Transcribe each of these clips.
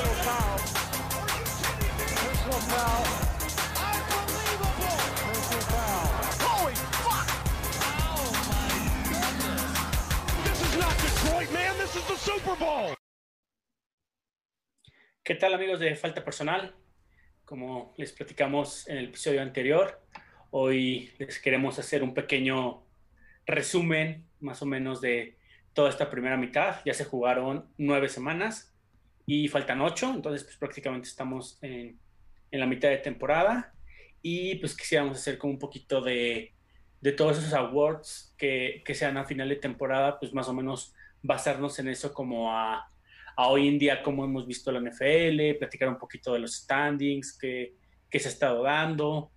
Personal foul. Personal foul. ¿Qué tal amigos de Falta Personal? Como les platicamos en el episodio anterior, hoy les queremos hacer un pequeño resumen más o menos de toda esta primera mitad. Ya se jugaron nueve semanas y faltan ocho, entonces pues prácticamente estamos en, en la mitad de temporada y pues quisiéramos hacer como un poquito de, de todos esos awards que, que, sean a final de temporada, pues más o menos basarnos en eso como a, a hoy en día cómo hemos visto la NFL, platicar un poquito de los standings que, que se ha estado dando,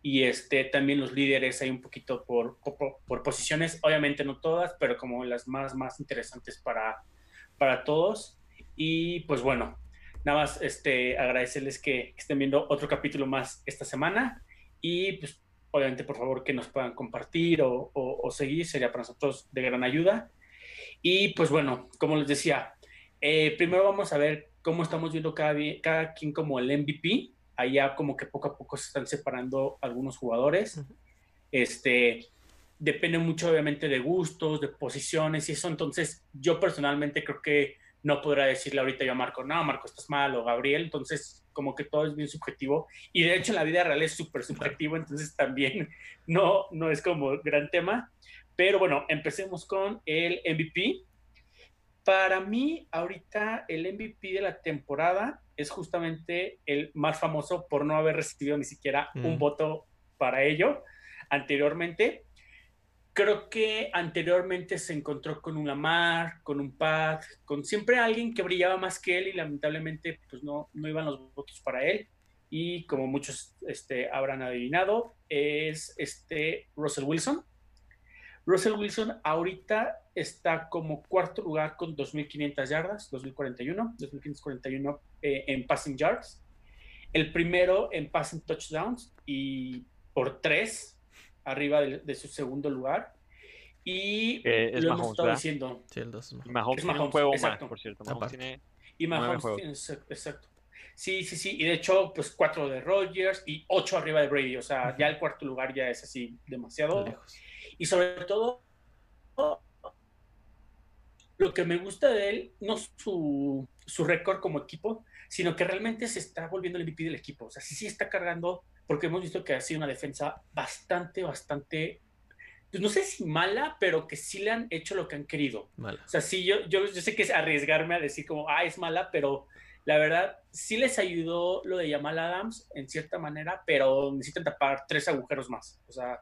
y este, también los líderes hay un poquito por, por, por, posiciones, obviamente no todas, pero como las más, más interesantes para, para todos. Y pues bueno, nada más este, agradecerles que, estén viendo otro capítulo más esta semana y pues obviamente por favor que nos puedan compartir o, o, o seguir, sería para nosotros de gran ayuda. Y pues bueno, como les decía, eh, primero vamos a ver cómo estamos viendo cada, cada quien como el MVP allá como que poco a poco se están separando algunos jugadores. Este, depende mucho obviamente de gustos, de posiciones y eso. Entonces, yo personalmente creo que no podrá decirle ahorita yo a Marco, no, Marco, estás mal, o Gabriel. Entonces, como que todo es bien subjetivo. Y de hecho, en la vida real es súper subjetivo, entonces también no, no es como gran tema. Pero bueno, empecemos con el MVP. Para mí, ahorita el MVP de la temporada es justamente el más famoso por no haber recibido ni siquiera mm. un voto para ello anteriormente. Creo que anteriormente se encontró con un Lamar, con un Pat, con siempre alguien que brillaba más que él y lamentablemente pues no, no iban los votos para él. Y como muchos este, habrán adivinado, es este Russell Wilson. Russell Wilson ahorita está como cuarto lugar con 2.500 yardas, 2.041, 2.541 eh, en passing yards. El primero en passing touchdowns y por tres arriba de, de su segundo lugar. Y eh, es lo Mahomes, hemos estado ¿verdad? diciendo. Sí, el dos es mejor. Mahomes, Es tiene un Mahomes, juego exacto. más, por cierto. Mahomes Aparte. tiene Y Mahomes, exacto. Sí, sí, sí. Y de hecho, pues cuatro de Rodgers y ocho arriba de Brady. O sea, ya el cuarto lugar ya es así demasiado. Lejos. Y sobre todo, lo que me gusta de él, no su, su récord como equipo, sino que realmente se está volviendo el MVP del equipo. O sea, sí, sí está cargando, porque hemos visto que ha sido una defensa bastante, bastante, pues no sé si mala, pero que sí le han hecho lo que han querido. Mala. O sea, sí, yo, yo, yo sé que es arriesgarme a decir como, ah, es mala, pero la verdad sí les ayudó lo de Jamal Adams en cierta manera, pero necesitan tapar tres agujeros más. O sea,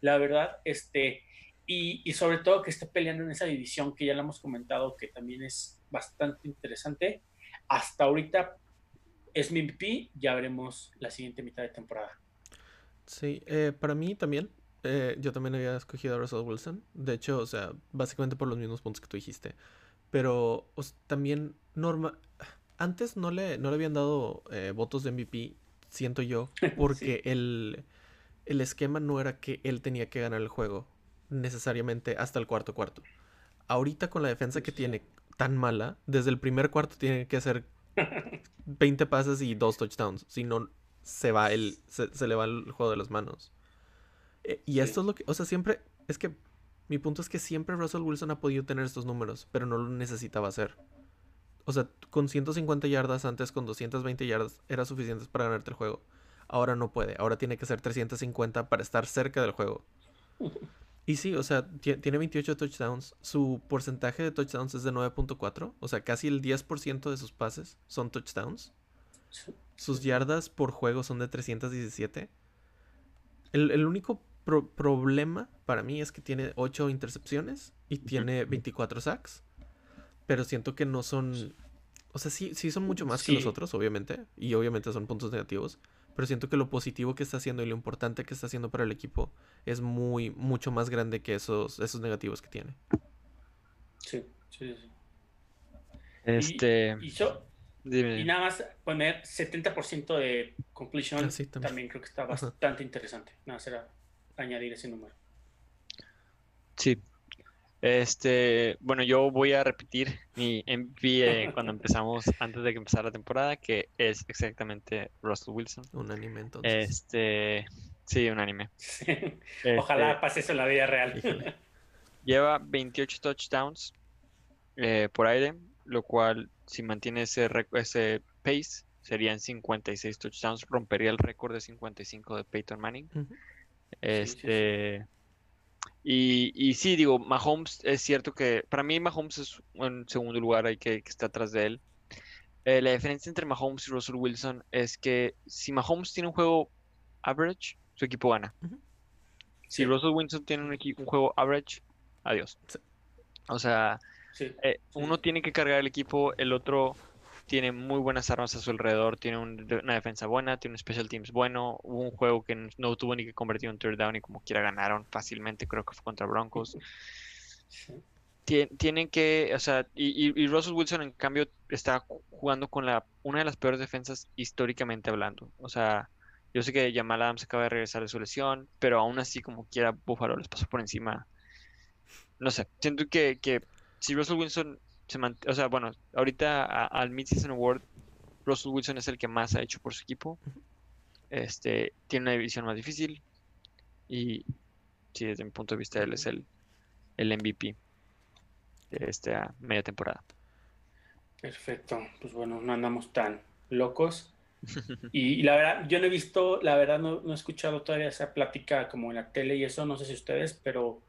la verdad, este, y, y sobre todo que esté peleando en esa división que ya lo hemos comentado, que también es bastante interesante. Hasta ahorita es mi MVP, ya veremos la siguiente mitad de temporada. Sí, eh, para mí también. eh, yo también había escogido a Russell Wilson. De hecho, o sea, básicamente por los mismos puntos que tú dijiste. Pero o también norma antes no le, no le habían dado eh, votos de MVP, siento yo, porque el, el esquema no era que él tenía que ganar el juego necesariamente hasta el cuarto cuarto. Ahorita con la defensa que Sí. tiene tan mala, desde el primer cuarto tiene que hacer 20 pases y dos touchdowns. Si no, se va el, se, se le va el juego de las manos. Eh, y Sí. esto es lo que, o sea, siempre, es que mi punto es que siempre Russell Wilson ha podido tener estos números, pero no lo necesitaba hacer. O sea, con 150 yardas antes, con 220 yardas, era suficientes para ganarte el juego. Ahora no puede, ahora tiene que ser 350 para estar cerca del juego. Y sí, o sea, ti- tiene 28 touchdowns. Su porcentaje de touchdowns es de 9.4. O sea, casi el 10% de sus pases son touchdowns. Sus yardas por juego son de 317. El, el único pro- problema para mí es que tiene 8 intercepciones y tiene 24 sacks. Pero siento que no son... O sea, sí, sí son mucho más que los otros, obviamente. Y obviamente son puntos negativos. Pero siento que lo positivo que está haciendo y lo importante que está haciendo para el equipo es muy, mucho más grande que esos, esos negativos que tiene. Sí, sí, sí. Este. Y, yo, dime, y nada más poner 70% de completion Ah, sí, también. también. creo que está Ajá. bastante interesante. Nada, será añadir ese número. Sí. Este, bueno, yo voy a repetir mi MVP eh, cuando empezamos, antes de que empezara la temporada, que es exactamente Russell Wilson. Un anime entonces. Este, sí, un anime. Ojalá Este, pase eso en la vida real. Híjole. Lleva 28 touchdowns eh, por aire, lo cual, si mantiene ese, ese pace, serían 56 touchdowns, rompería el récord de 55 de Peyton Manning. Ujú. sí, sí. Este, y, y sí, digo, Mahomes es cierto que para mí Mahomes es en segundo lugar, hay que, que está atrás de él. Eh, la diferencia entre Mahomes y Russell Wilson es que si Mahomes tiene un juego average, su equipo gana. Si Russell Wilson tiene un, un juego average, adiós. Sí. O sea, Sí. eh, Sí. uno tiene que cargar el equipo, el otro tiene muy buenas armas a su alrededor, tiene un- una defensa buena, tiene un special teams bueno, hubo un juego que no tuvo ni que convertir un third down y como quiera ganaron fácilmente, creo que fue contra Broncos. Sí. Tien- tienen que, o sea, y, y- y Russell Wilson en cambio está ju- jugando con la una de las peores defensas históricamente hablando. O sea, yo sé que Jamal Adams acaba de regresar de su lesión, pero aún así como quiera Buffalo les pasó por encima. No sé, siento que, que si Russell Wilson se mantiene, o sea, bueno, ahorita al Mid-Season Award, Russell Wilson es el que más ha hecho por su equipo. Este, tiene una división más difícil y sí, desde mi punto de vista él es el, el MVP de esta media temporada. Perfecto. Pues bueno, no andamos tan locos. Y, y la verdad, yo no he visto, la verdad, no, no he escuchado todavía esa plática como en la tele y eso, no sé si ustedes, pero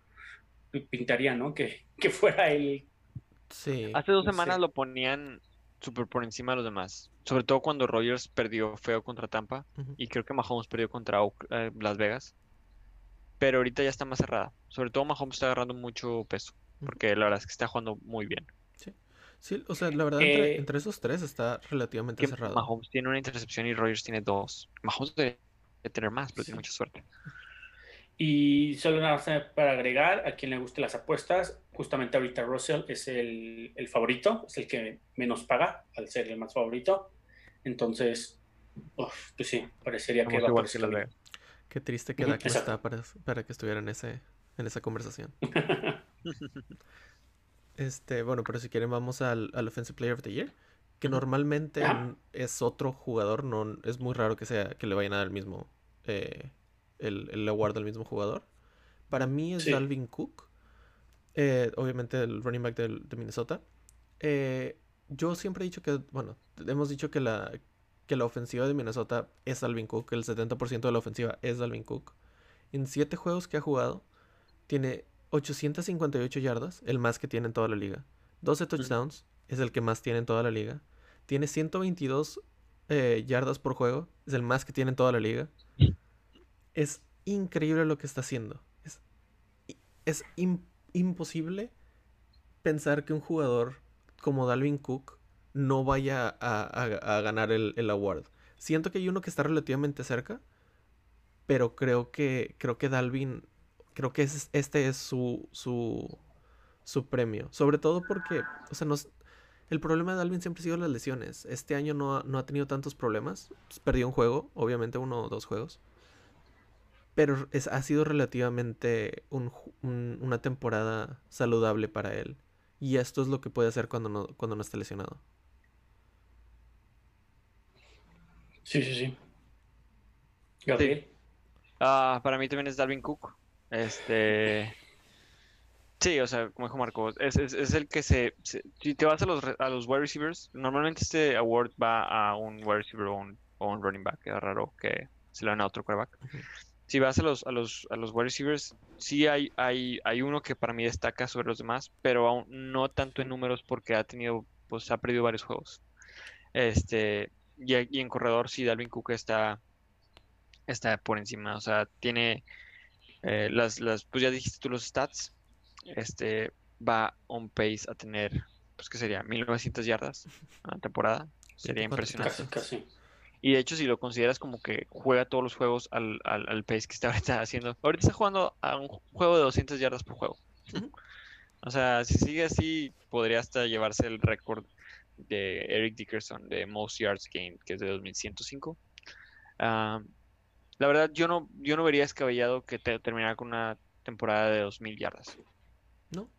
pintaría, ¿no? Que, que fuera él. Sí. Hace dos semanas lo ponían súper por encima de los demás, sobre todo cuando Rogers perdió feo contra Tampa y creo que Mahomes perdió contra eh, Las Vegas, pero ahorita ya está más cerrada. Sobre todo Mahomes está agarrando mucho peso, porque la verdad es que está jugando muy bien. Sí, o sea, la verdad, entre, Eh, entre esos tres está relativamente cerrado. Mahomes tiene una intercepción y Rogers tiene dos. Mahomes debe tener más, pero Sí. tiene mucha suerte. Y solo nada más para agregar, a quien le guste las apuestas, justamente ahorita Russell es el, el favorito, es el que menos paga al ser el más favorito. Entonces, uf, pues sí, parecería que va Las camino. Vegas. Qué triste que Dak no exacto. está para, para que estuviera en ese, en esa conversación. Este, bueno, pero si quieren vamos al, al Offensive Player of the Year, que normalmente n- es otro jugador, no es muy raro que sea que le vayan a dar el mismo eh, el, el award al mismo jugador. Para mí es Sí. Dalvin Cook, eh, obviamente el running back del- de Minnesota. Eh, yo siempre he dicho que, bueno, hemos dicho que la, que la ofensiva de Minnesota es Dalvin Cook, el 70% de la ofensiva es Dalvin Cook. En siete juegos que ha jugado, tiene 858 yardas, el más que tiene en toda la liga. 12 touchdowns, es el que más tiene en toda la liga. Tiene 122 eh, yardas por juego, es el más que tiene en toda la liga. Es increíble lo que está haciendo. Es, es im- imposible pensar que un jugador como Dalvin Cook no vaya a, a- a ganar el, el award. Siento que hay uno que está relativamente cerca, pero creo que creo que Dalvin creo que es- este es su su su premio, sobre todo porque, o sea, nos el problema de Dalvin siempre ha sido las lesiones. Este año no ha, no ha tenido tantos problemas. Perdió un juego, obviamente uno o dos juegos. Pero es, ha sido relativamente un una temporada saludable para él. Y esto es lo que puede hacer cuando no, cuando no esté lesionado. Sí, sí, sí. Gabriel. Ah, para mí también es Dalvin Cook. Este. Sí, o sea, como dijo Marco, es, es- el que se, Si te vas a los, a los wide receivers, normalmente este award va a un wide receiver o un, running back. Es raro que se lo den a otro quarterback. Si vas a los, a los, a los wide receivers, sí hay, hay, hay uno que para mí destaca sobre los demás, pero aún no tanto en números porque ha tenido, pues ha perdido varios juegos. Este, y en corredor, sí, Dalvin Cook está, está por encima. O sea, tiene eh, las, las, pues ya dijiste tú los stats. Este va on pace a tener, pues que sería 1900 yardas a la temporada. Sería 24 impresionante. Casi, casi. Y de hecho, si lo consideras como que juega todos los juegos al, al, al pace que está ahorita haciendo, ahorita está jugando a un juego de 200 yardas por juego. O sea, si sigue así, podría hasta llevarse el récord de Eric Dickerson de Most Yards Gained, que es de 2105. Ah, la verdad, yo no, yo no vería descabellado que te, terminara con una temporada de 2000 yardas. ¿No?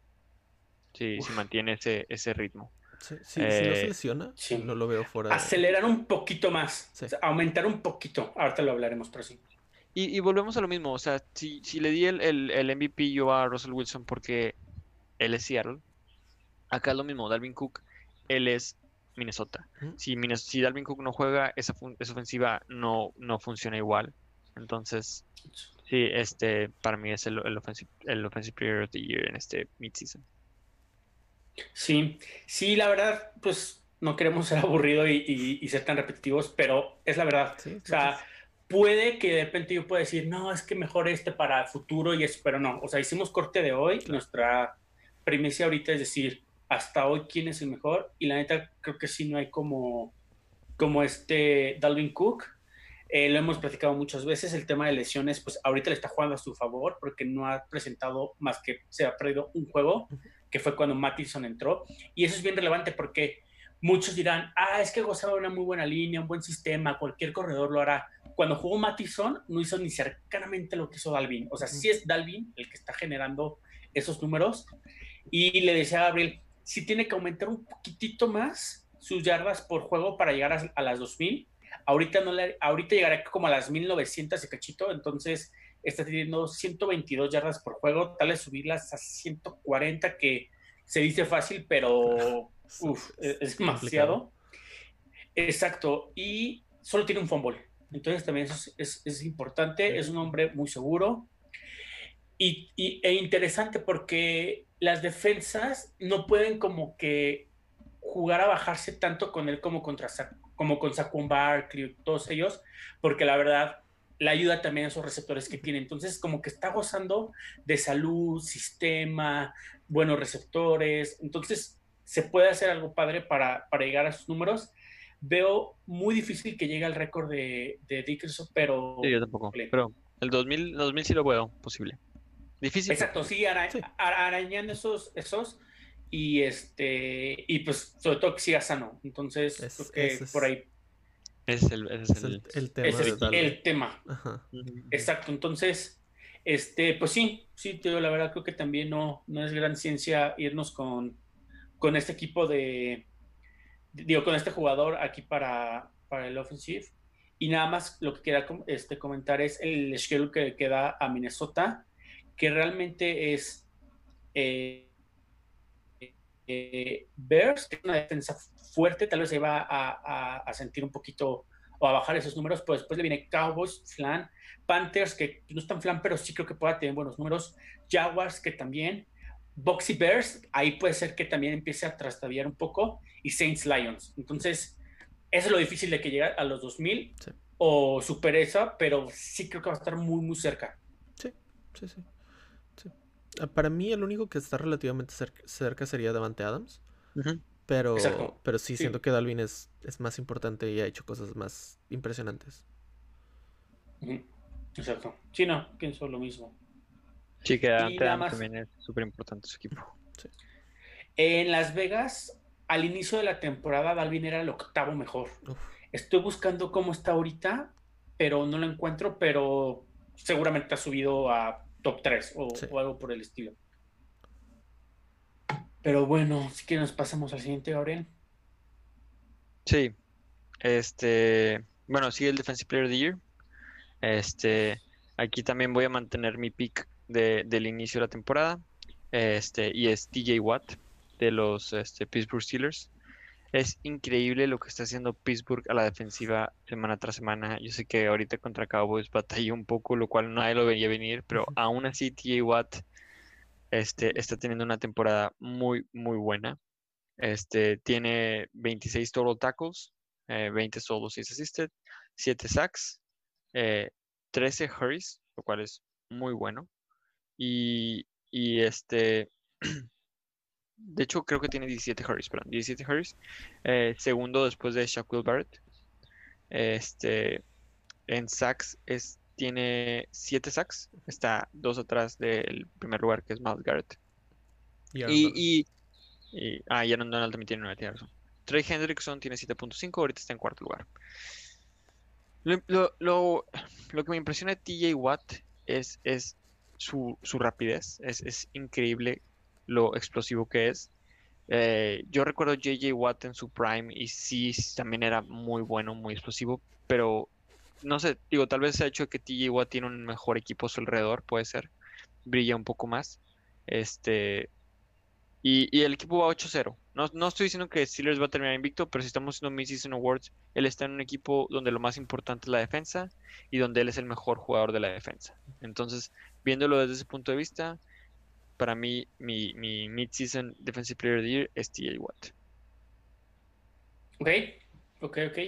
si, si mantiene ese, ese ritmo. Sí, sí, si no se lesiona, sí. no lo veo fuera de... Acelerar un poquito más, Sí. o sea, aumentar un poquito. Ahorita lo hablaremos, pero sí. Y, y volvemos a lo mismo, o sea, si, si le di el, el, el MVP yo a Russell Wilson porque él es Seattle, acá es lo mismo, Dalvin Cook, él es Minnesota. Ujú. Si, si Dalvin Cook no juega, esa, fun- esa ofensiva no, no funciona igual. Entonces, sí, este para mí es el, el, offensive, el offensive player of the year en este midseason. Sí, sí, la verdad, pues no queremos ser aburridos y, y- y ser tan repetitivos, pero es la verdad. Sí, O sea, puede que de repente yo pueda decir, no, es que mejor este para el futuro y eso, pero no. O sea, hicimos corte de hoy. Nuestra premisa ahorita es decir, hasta hoy quién es el mejor. Y la neta, creo que sí no hay como, como este Dalvin Cook. Eh, lo hemos platicado muchas veces. El tema de lesiones, pues ahorita le está jugando a su favor porque no ha presentado más que se ha perdido un juego, que fue cuando Mattison entró. Y eso es bien relevante porque muchos dirán, ah, es que gozaba de una muy buena línea, un buen sistema, cualquier corredor lo hará. Cuando jugó Mattison, no hizo ni cercanamente lo que hizo Dalvin. O sea, sí es Dalvin el que está generando esos números. Y le decía a Gabriel, si tiene que aumentar un poquitito más sus yardas por juego para llegar a, a las 2000. Ahorita, no le, ahorita llegará como a las 1900 y cachito, entonces está teniendo 122 yardas por juego, tal vez subirlas a 140, que se dice fácil, pero uf, es, es demasiado. Exacto, y solo tiene un fumble, entonces también eso es, es, es importante, es un hombre muy seguro. Y, y, e interesante porque las defensas no pueden como que jugar a bajarse tanto con él como contra como con Saquon Barkley, todos ellos, porque la verdad la ayuda también a esos receptores que tiene. Entonces, como que está gozando de salud, sistema, buenos receptores. Entonces, se puede hacer algo padre para, para llegar a sus números. Veo muy difícil que llegue al récord de, de Dickerson, pero... Sí, yo tampoco. Pero el 2000, 2000 sí lo veo posible. Difícil. Exacto, sí, ara sí. arañando esos, esos y este y pues sobre todo que siga sano. Entonces es, creo que es, por ahí es el, es el, el, tema ese es el tema. Ajá. exacto entonces este pues sí sí te digo la verdad creo que también no no es gran ciencia irnos con con este equipo de digo con este jugador aquí para para el offensive. Y nada más lo que quería este comentar es el schedule que queda a Minnesota que realmente es eh, eh, Bears, que es una defensa fuerte, tal vez se va a, a, a, sentir un poquito o a bajar esos números, pero después le viene Cowboys, Flan, Panthers, que no están Flan, pero sí creo que pueda tener buenos números, Jaguars, que también, Boxy Bears, ahí puede ser que también empiece a trastabillar un poco, y Saints Lions. Entonces, eso es lo difícil de que llegue a los 2000 sí. o super esa, pero sí creo que va a estar muy, muy cerca. Sí, sí, sí. Para mí el único que está relativamente cerca, cerca sería Davante Adams. Uh -huh. Pero, pero sí, sí, siento que Dalvin es, es, más importante y ha hecho cosas más impresionantes. Uh -huh. Exacto. Sí, no, pienso lo mismo. Sí, que Davante Adams también es súper importante su equipo. Sí. En Las Vegas, al inicio de la temporada, Dalvin era el octavo mejor. Uf. Estoy buscando cómo está ahorita, pero no lo encuentro, pero seguramente ha subido a top 3 o, sí. o, algo por el estilo. Pero bueno, si que nos pasamos al siguiente, Gabriel. Sí. Este, bueno, sigue el Defensive Player of the Year. Este, aquí también voy a mantener mi pick de, del inicio de la temporada. Este, y es TJ Watt de los este, Pittsburgh Steelers. Es increíble lo que está haciendo Pittsburgh a la defensiva semana tras semana. Yo sé que ahorita contra Cowboys batalló un poco, lo cual nadie lo veía venir, pero aún así TJ Watt este, está teniendo una temporada muy, muy buena. Este, tiene 26 total tackles, eh, 20 solos, 6 assisted, 7 sacks, eh, 13 hurries, lo cual es muy bueno. Y, y este... De hecho, creo que tiene 17 hurries, perdón, 17 hurries. Eh, segundo después de Shaquille Barrett. Este, en sacks es, tiene 7 sacks. Está dos atrás del primer lugar, que es Miles Garrett. Y, y, y, Ah, y Aaron Donald también tiene 9, tiene razón. Trey Hendrickson tiene 7.5, ahorita está en cuarto lugar. Lo, lo, lo, lo, que me impresiona de TJ Watt es, es su, su rapidez. Es, es increíble lo explosivo que es. Eh, yo recuerdo JJ Watt en su prime y sí, también era muy bueno, muy explosivo, pero no sé, digo, tal vez se ha hecho que TJ Watt tiene un mejor equipo a su alrededor, puede ser, brilla un poco más. Este, y, el equipo va 8-0. No, no, estoy diciendo que Steelers va a terminar invicto, pero si estamos haciendo Mid-Season Awards, él está en un equipo donde lo más importante es la defensa y donde él es el mejor jugador de la defensa. Entonces, viéndolo desde ese punto de vista, para mí, mi, mi Mid-Season Defensive Player of the Year es T.A. Watt. Ok, ok, ok.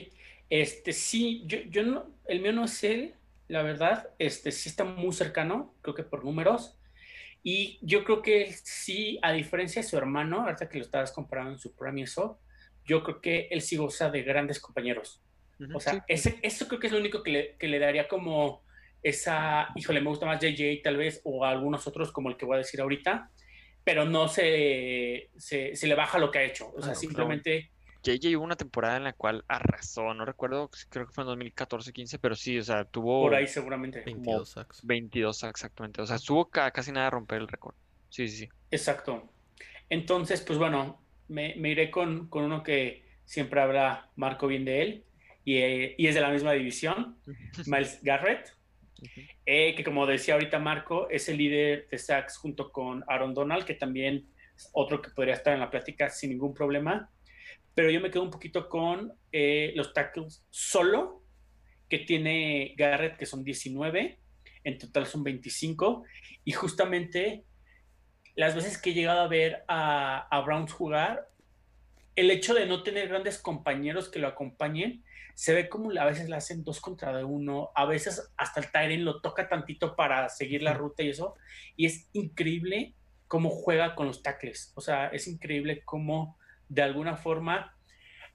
Este, sí, yo, yo no, el mío no es él, la verdad, este, sí está muy cercano, creo que por números. Y yo creo que sí, a diferencia de su hermano, ahorita que lo estabas comparando en su premio eso, yo creo que él sí goza de grandes compañeros. o sea, ese, eso creo que es lo único que le, que le, daría como esa, híjole, me gusta más JJ tal vez, o algunos otros como el que voy a decir ahorita, pero no se, se, se le baja lo que ha hecho. O sea, simplemente... JJ hubo una temporada en la cual arrasó, no recuerdo, creo que fue en 2014-15, pero sí, o sea, tuvo... Por ahí seguramente. 22 sacks. 22 exactamente, o sea, estuvo casi nada a romper el récord. Sí, sí, sí. Exacto. Entonces, pues bueno, me, me iré con, con, uno que siempre habla Marco bien de él, y, eh, y es de la misma división, Miles Garrett, eh, que como decía ahorita Marco, es el líder de sacks junto con Aaron Donald, que también es otro que podría estar en la plática sin ningún problema. Pero yo me quedo un poquito con eh, los tackles solo, que tiene Garrett, que son 19, en total son 25, y justamente las veces que he llegado a ver a Browns jugar, el hecho de no tener grandes compañeros que lo acompañen, se ve como a veces le hacen dos contra uno, a veces hasta el Tyren lo toca tantito para seguir la ruta y eso, y es increíble cómo juega con los tackles, o sea, es increíble cómo de alguna forma,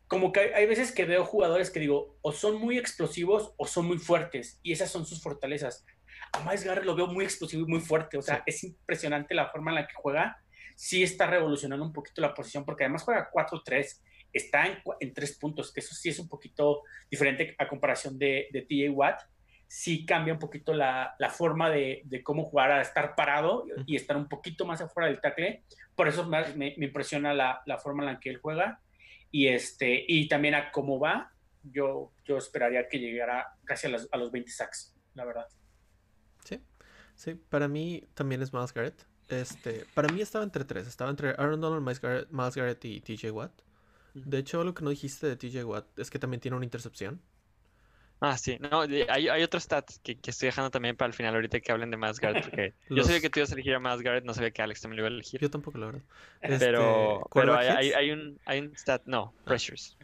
como que hay, veces que veo jugadores que digo, o son muy explosivos o son muy fuertes, y esas son sus fortalezas. A Miles Garrett lo veo muy explosivo y muy fuerte, o sea, es impresionante la forma en la que juega. Sí está revolucionando un poquito la posición, porque además juega 4-3, está en, tres puntos, que eso sí es un poquito diferente a comparación de, de TJ Watt. Sí cambia un poquito la, la forma de, de, cómo jugar a estar parado y estar un poquito más afuera del tackle, por eso me, me, impresiona la, la, forma en la que él juega y, este, y también a cómo va. Yo, yo esperaría que llegara casi a, a los 20 sacks, la verdad. Sí, sí, para mí también es Miles Garrett. Este, para mí estaba entre tres, estaba entre Aaron Donald, Miles Garrett, Miles Garrett y TJ Watt. De hecho, lo que no dijiste de TJ Watt es que también tiene una intercepción. Ah, sí. No, hay, hay otro stat que, que, estoy dejando también para el final, ahorita que hablen de Miles Garrett, porque yo sabía que tú ibas a elegir a Miles Garrett, no sabía que Alex también lo iba a elegir. Yo tampoco, la verdad. Pero, este, pero hay, hay, un, hay un stat, no, ah. pressures.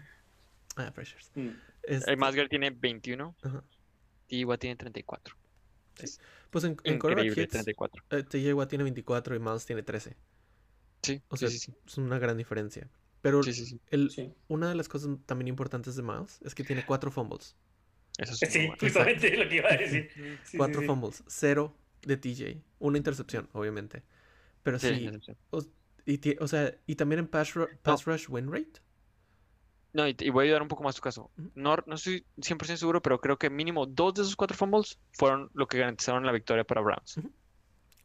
Ah, pressures. Mm. Este... Garrett tiene 21 y Watt tiene 34. Sí. Pues en, en Increíble, hits, 34. Eh, TJ Watt tiene 24 y Miles tiene 13. Sí, o sea, sí, sí, es una gran diferencia. Pero el, una de las cosas también importantes de Miles es que tiene 4 fumbles. Eso sí, justamente lo que iba a decir. Cuatro fumbles, cero de TJ, una intercepción, obviamente. Pero sí, o, y, o, sea, y también en pass, rush win rate. No, y, voy a ayudar un poco más tu caso. No, no estoy 100% seguro, pero creo que mínimo dos de esos cuatro fumbles fueron lo que garantizaron la victoria para Browns.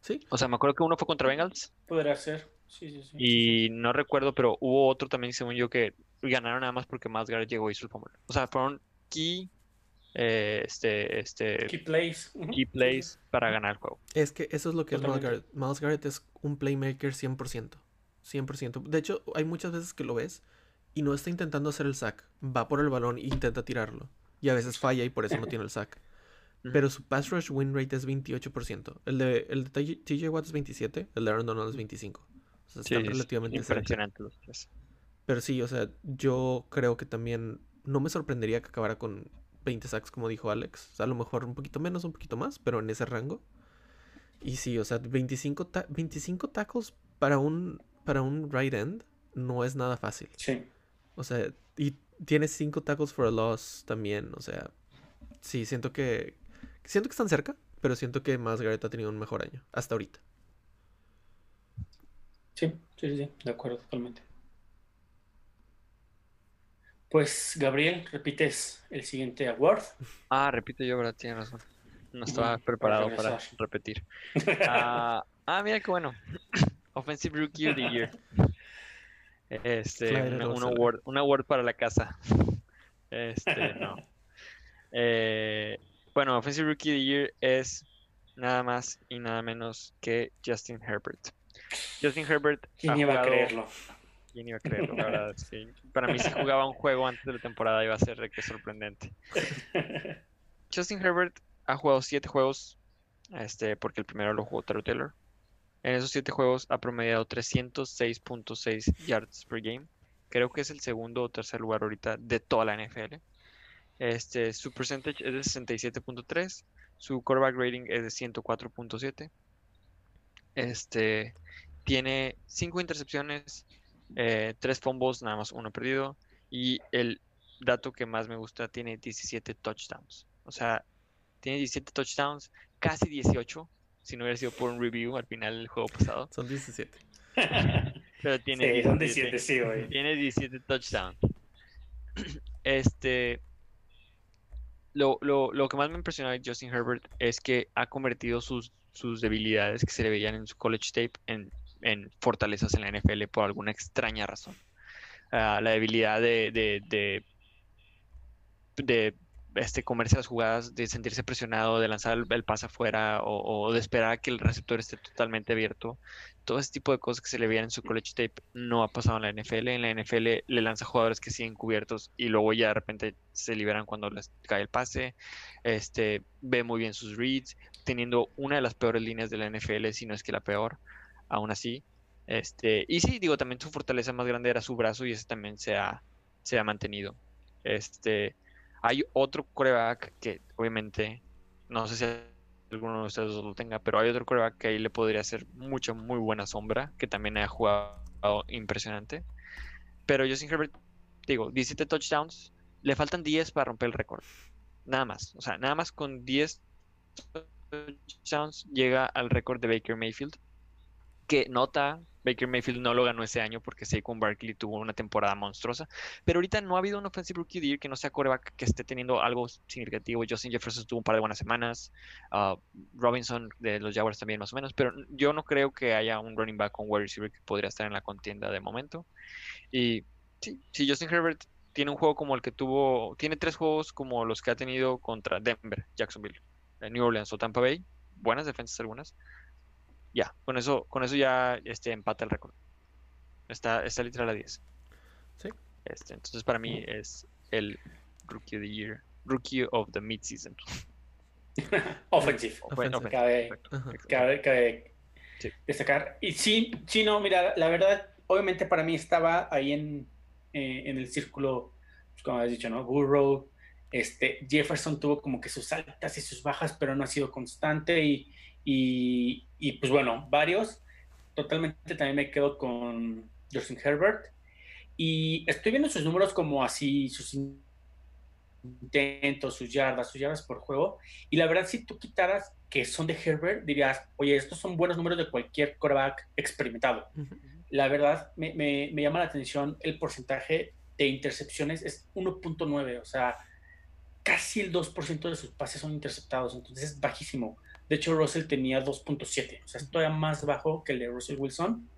Sí. O sea, me acuerdo que uno fue contra Bengals. Podría ser. Sí, sí, sí. Y no recuerdo, pero hubo otro también, según yo, que ganaron nada más porque más Garrett llegó y hizo el fumble. O sea, fueron key eh, este, este key plays, key plays para ganar el juego. Es que eso es lo que es Miles Garrett. Miles Garrett es un playmaker 100%. 100%. De hecho, hay muchas veces que lo ves y no está intentando hacer el sack. Va por el balón e intenta tirarlo. Y a veces falla y por eso no tiene el sack. Pero su pass rush win rate es 28%. El de, el de TJ Watt es 27, el de Aaron Donald es 25. O sea, están relativamente impresionantes los tres. Pero sí, o sea, yo creo que también no me sorprendería que acabara con 20 sacks, como dijo Alex. a lo mejor un poquito menos, un poquito más, pero en ese rango. Y sí, o sea, 25, 25 tackles para un, para un right end no es nada fácil. Sí. O sea, y tiene 5 tackles for a loss también. O sea, sí, siento que. Siento que están cerca, pero siento que más Garrett ha tenido un mejor año. Hasta ahorita. Sí, sí, sí, de acuerdo, totalmente. Pues, Gabriel, repites el siguiente award. Ah, repito yo, ¿verdad? Tienes razón. No estaba preparado para, repetir. Ah, ah, mira qué bueno. Offensive Rookie of the Year. Este, un, Rosales. award, un award para la casa. Este, no. Eh, bueno, Offensive Rookie of the Year es nada más y nada menos que Justin Herbert. Justin Herbert ¿Quién iba a creerlo? ¿Quién iba a creerlo? La verdad, sí. Para mí, si jugaba un juego antes de la temporada, iba a ser de que sorprendente. Justin Herbert ha jugado siete juegos, este, porque el primero lo jugó Taro Taylor. En esos siete juegos ha promediado 306.6 yards per game. Creo que es el segundo o tercer lugar ahorita de toda la NFL. Este, su percentage es de 67.3. Su quarterback rating es de 104.7. Este, tiene cinco intercepciones, eh, tres fumbles, nada más uno perdido. Y el dato que más me gusta, tiene 17 touchdowns. O sea, tiene 17 touchdowns, casi 18, si no hubiera sido por un review al final del juego pasado. Son 17. Pero tiene Sí, son 17. 17, sí, güey. Tiene 17 touchdowns. Este. Lo, lo, lo que más me impresionó de Justin Herbert es que ha convertido sus, sus debilidades que se le veían en su college tape en, en fortalezas en la NFL por alguna extraña razón. Ah, la debilidad de, de, este, comerse las jugadas, de sentirse presionado, de lanzar el, pase afuera o, de esperar que el receptor esté totalmente abierto todo ese tipo de cosas que se le veían en su college tape no ha pasado en la NFL. En la NFL le lanza jugadores que siguen cubiertos y luego ya de repente se liberan cuando les cae el pase. Este, ve muy bien sus reads, teniendo una de las peores líneas de la NFL, si no es que la peor, aún así. Este, y sí, digo, también su fortaleza más grande era su brazo y ese también se ha, se ha mantenido. Este, hay otro coreback que obviamente, no sé si alguno de ustedes lo tenga, pero hay otro coreback que ahí le podría hacer mucha, muy buena sombra, que también ha jugado impresionante. Pero Justin Herbert, digo, 17 touchdowns, le faltan 10 para romper el récord. Nada más, o sea, nada más con 10 touchdowns llega al récord de Baker Mayfield, que nota, Baker Mayfield no lo ganó ese año porque Saquon Barkley tuvo una temporada monstruosa, pero ahorita no ha habido un offensive rookie year que no sea coreback que esté teniendo algo significativo. Justin Jefferson tuvo un par de buenas semanas, uh, Robinson de los Jaguars también más o menos, pero yo no creo que haya un running back con wide receiver que podría estar en la contienda de momento. Y si Justin Herbert tiene un juego como el que tuvo, tiene tres juegos como los que ha tenido contra Denver, Jacksonville, eh, New Orleans o Tampa Bay, buenas defensas algunas ya, con eso, con eso ya este, empata el récord. Está, está literal a 10. Sí. Este, entonces para mí es el Rookie of the Year, Rookie of the Midseason. Offensive. Offensive. Cabe, cabe- cabe Sí. destacar. Y sí, sí, no, mira, la verdad, obviamente para mí estaba ahí en, eh, en el círculo, pues, como has dicho, ¿no? Burrow, este, Jefferson tuvo como que sus altas y sus bajas, pero no ha sido constante y, y, y, pues bueno, varios. Totalmente también me quedo con Justin Herbert. Y estoy viendo sus números como así, sus intentos, sus yardas, sus yardas por juego. Y la verdad, si tú quitaras que son de Herbert, dirías, oye, estos son buenos números de cualquier quarterback experimentado. La verdad, me, me- me llama la atención el porcentaje de intercepciones, es 1.9, o sea, casi el 2% de sus pases son interceptados, entonces es bajísimo. De hecho, Russell tenía 2.7, o sea, es todavía más bajo que el de Russell Wilson.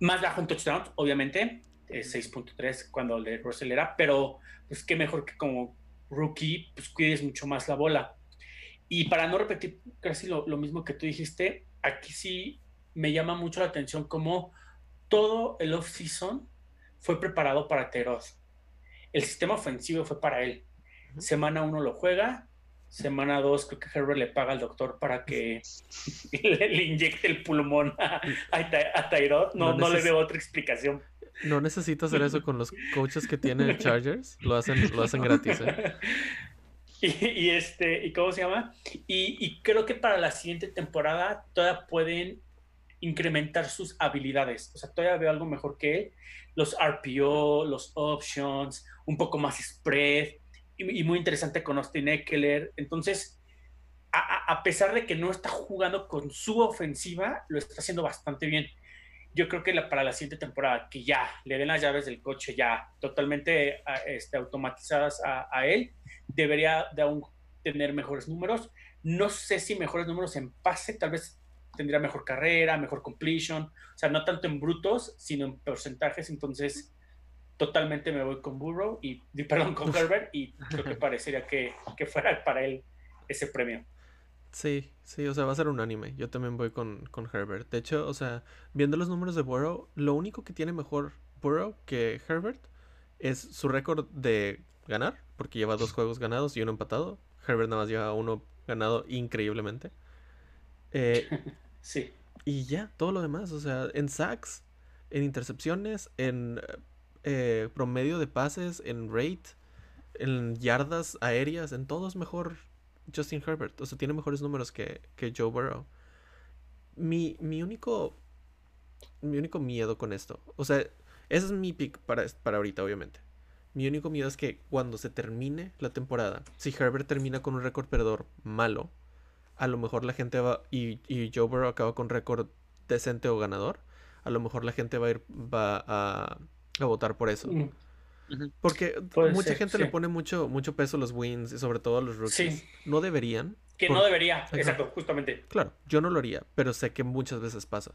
Más bajo en touchdowns, obviamente, eh, 6.3 cuando el de Russell era, pero pues qué mejor que como rookie, pues cuides mucho más la bola. Y para no repetir casi lo, lo mismo que tú dijiste, aquí sí me llama mucho la atención cómo todo el off-season fue preparado para Terod. El sistema ofensivo fue para él. Semana uno lo juega, semana dos creo que Herbert le paga al doctor para que le, le inyecte el pulmón a, a, Ty- a Tyrod. No, No no le veo otra explicación. No necesito hacer eso con los coaches que tiene Chargers. Lo hacen, lo hacen gratis, ¿eh? Y, y este, ¿y cómo se llama? Y, y creo que para la siguiente temporada todavía pueden incrementar sus habilidades. O sea, todavía veo algo mejor que él. Los RPO, los options, un poco más spread. Y, y muy interesante con Austin Eckler. Entonces, a, a- pesar de que no está jugando con su ofensiva, lo está haciendo bastante bien. Yo creo que la- para la siguiente temporada, que ya le den las llaves del coche ya totalmente este, automatizadas a, a él, debería de aún tener mejores números. No sé si mejores números en pase, tal vez tendría mejor carrera, mejor completion, o sea, no tanto en brutos, sino en porcentajes, entonces totalmente me voy con Burrow y, perdón, con Herbert y creo que parecería que, que fuera para él ese premio. Sí, sí, o sea, va a ser unánime. Yo también voy con, con Herbert. De hecho, o sea, viendo los números de Burrow, lo único que tiene mejor Burrow que Herbert es su récord de ganar, porque lleva dos juegos ganados y uno empatado. Herbert nada más lleva uno ganado increíblemente. Eh, sí. Y ya, todo lo demás, o sea, en sacks, en intercepciones, en eh, promedio de pases, en rate, en yardas aéreas, en todo es mejor Justin Herbert. O sea, tiene mejores números que, que Joe Burrow. Mi, mi único. Mi único miedo con esto. O sea, ese es mi pick para, para ahorita, obviamente. Mi único miedo es que cuando se termine la temporada, si Herbert termina con un récord perdedor malo, a lo mejor la gente va. Y, y Joe Burrow acaba con récord decente o ganador. A lo mejor la gente va a ir. va a, a votar por eso. Mm. Porque Puede mucha ser, gente le pone mucho, mucho peso a los wins y sobre todo a los rookies. Sí. No deberían. Que por- no debería, exacto, justamente. Claro, yo no lo haría, pero sé que muchas veces pasa.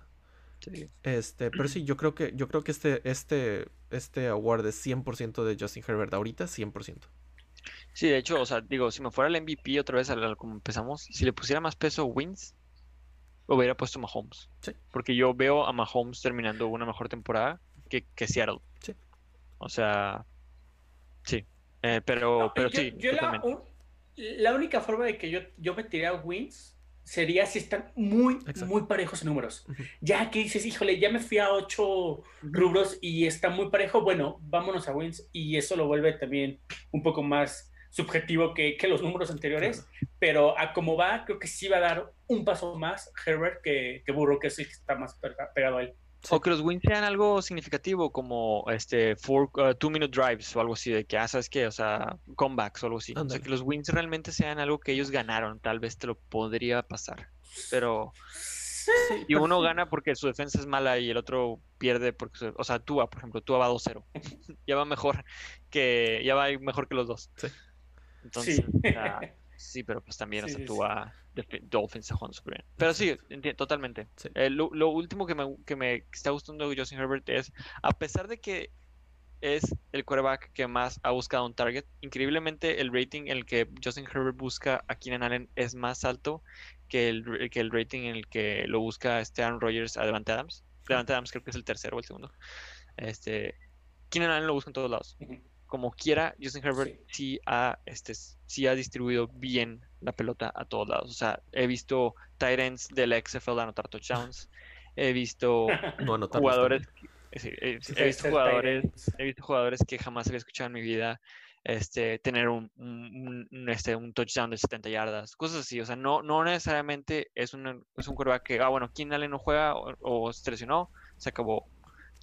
Sí. Este, pero sí, yo creo que, yo creo que este, este, este award es 100% de Justin Herbert. Ahorita 100%. Sí, de hecho, o sea, digo, si me fuera el MVP otra vez, al- al- como empezamos, si le pusiera más peso a Wins, hubiera puesto Mahomes. Sí. Porque yo veo a Mahomes terminando una mejor temporada que, que Seattle. Sí. O sea, sí. Eh, pero, No, pero yo- sí, yo la, totalmente. un- la única forma de que yo, yo metería wins sería si están muy, Exacto. muy parejos en números. Ya que dices, híjole, ya me fui a ocho rubros y está muy parejo, bueno, vámonos a wins y eso lo vuelve también un poco más subjetivo que, que los números anteriores, pero a como va, creo que sí va a dar un paso más Herbert que, que Burrow, que sí que está más pega- pegado a él. O que los wins sean algo significativo, como este four, uh, two minute drives o algo así, de que, ah, ¿sabes qué? O sea, comebacks o algo así. O sea, que los wins realmente sean algo que ellos ganaron, tal vez te lo podría pasar. Pero, Sí, y pero uno sí. gana porque su defensa es mala y el otro pierde porque, su- o sea, Tua, por ejemplo, Tua va 2-0. ya va mejor que, ya va mejor que los dos. Sí. Entonces, Sí. sí, pero pues también, Sí, Dolphins juegan súper bien. Pero sí, totalmente. Sí. Eh, lo, lo último que me, que me está gustando de Justin Herbert es, a pesar de que es el quarterback que más ha buscado un target, increíblemente el rating en el que Justin Herbert busca a Keenan Allen es más alto que el, que el rating en el que lo busca este Aaron Rodgers a Devante Adams. Devante Adams creo que es el tercero o el segundo. Este, Keenan Allen lo busca en todos lados. Ujú. Como quiera, Justin Herbert Sí. sí ha, este, sí ha distribuido bien la pelota a todos lados. O sea, he visto tight ends del XFL anotar touchdowns. He visto No jugadores, sí, he, he visto jugadores, he visto jugadores que jamás había escuchado en mi vida este, tener un, un, un- este, un touchdown de 70 yardas, cosas así. O sea, no, no necesariamente es, una, es un quarterback que, ah, bueno, Keenan Allen no juega o, o se lesionó, se acabó.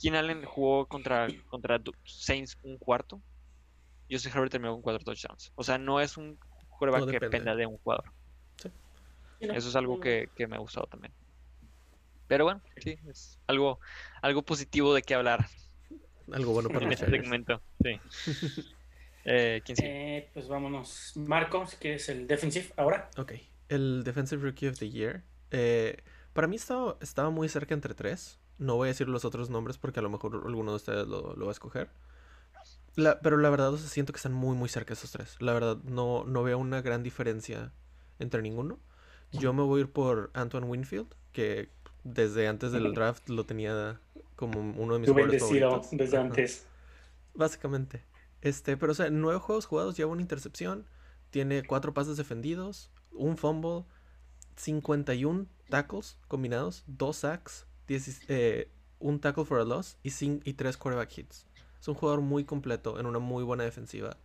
Keenan Allen jugó contra, contra Saints un cuarto. Justin Herbert terminó con cuatro touchdowns. O sea, no es un quarterback No que dependa de un jugador. Sí, Eso es algo que, que me ha gustado también. Pero bueno, sí, es algo, algo positivo de qué hablar Algo bueno para en este segmento. Sí. Eh, ¿Quién sigue? Eh, pues vámonos. Marco, si quieres el defensive ahora. Ok, el Defensive Rookie of the Year. eh, para mí estaba, estaba muy cerca entre tres. No voy a decir los otros nombres porque a lo mejor alguno de ustedes lo, lo va a escoger. La- pero la verdad, o sea, siento que están muy, muy cerca esos tres. La verdad, no, no veo una gran diferencia entre ninguno. Yo me voy a ir por Antoine Winfield, que desde antes del draft lo tenía como uno de mis jugadores bendecido favoritos. desde Ajá. antes. Básicamente. Este, pero o sea, nueve juegos jugados lleva una intercepción, tiene cuatro pases defendidos, un fumble, 51 tackles combinados, dos sacks, 10 eh, un tackle for a loss y, cin- y tres quarterback hits. Es un jugador muy completo en una muy buena defensiva,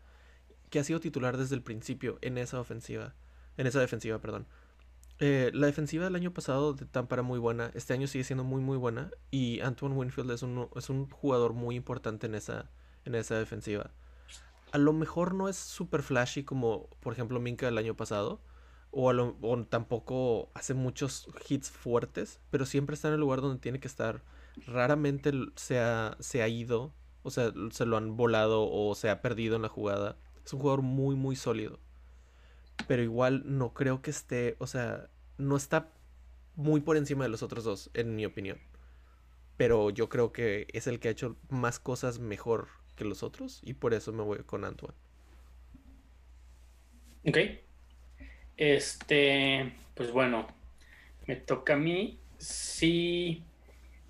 que ha sido titular desde el principio en esa ofensiva, en esa defensiva, perdón. Eh, la defensiva del año pasado de Tampa era muy buena, este año sigue siendo muy muy buena y Antoine Winfield es un, es un jugador muy importante en esa, en esa defensiva. A lo mejor no es super flashy como por ejemplo Minka el año pasado, o, o tampoco hace muchos hits fuertes, pero siempre está en el lugar donde tiene que estar. Raramente se ha, se ha ido, o sea, se lo han volado o se ha perdido en la jugada. Es un jugador muy, muy sólido. Pero igual no creo que esté, o sea, no está muy por encima de los otros dos, en mi opinión. Pero yo creo que es el que ha hecho más cosas mejor que los otros y por eso me voy con Antoine. Ok. Este, pues bueno, me toca a mí. Si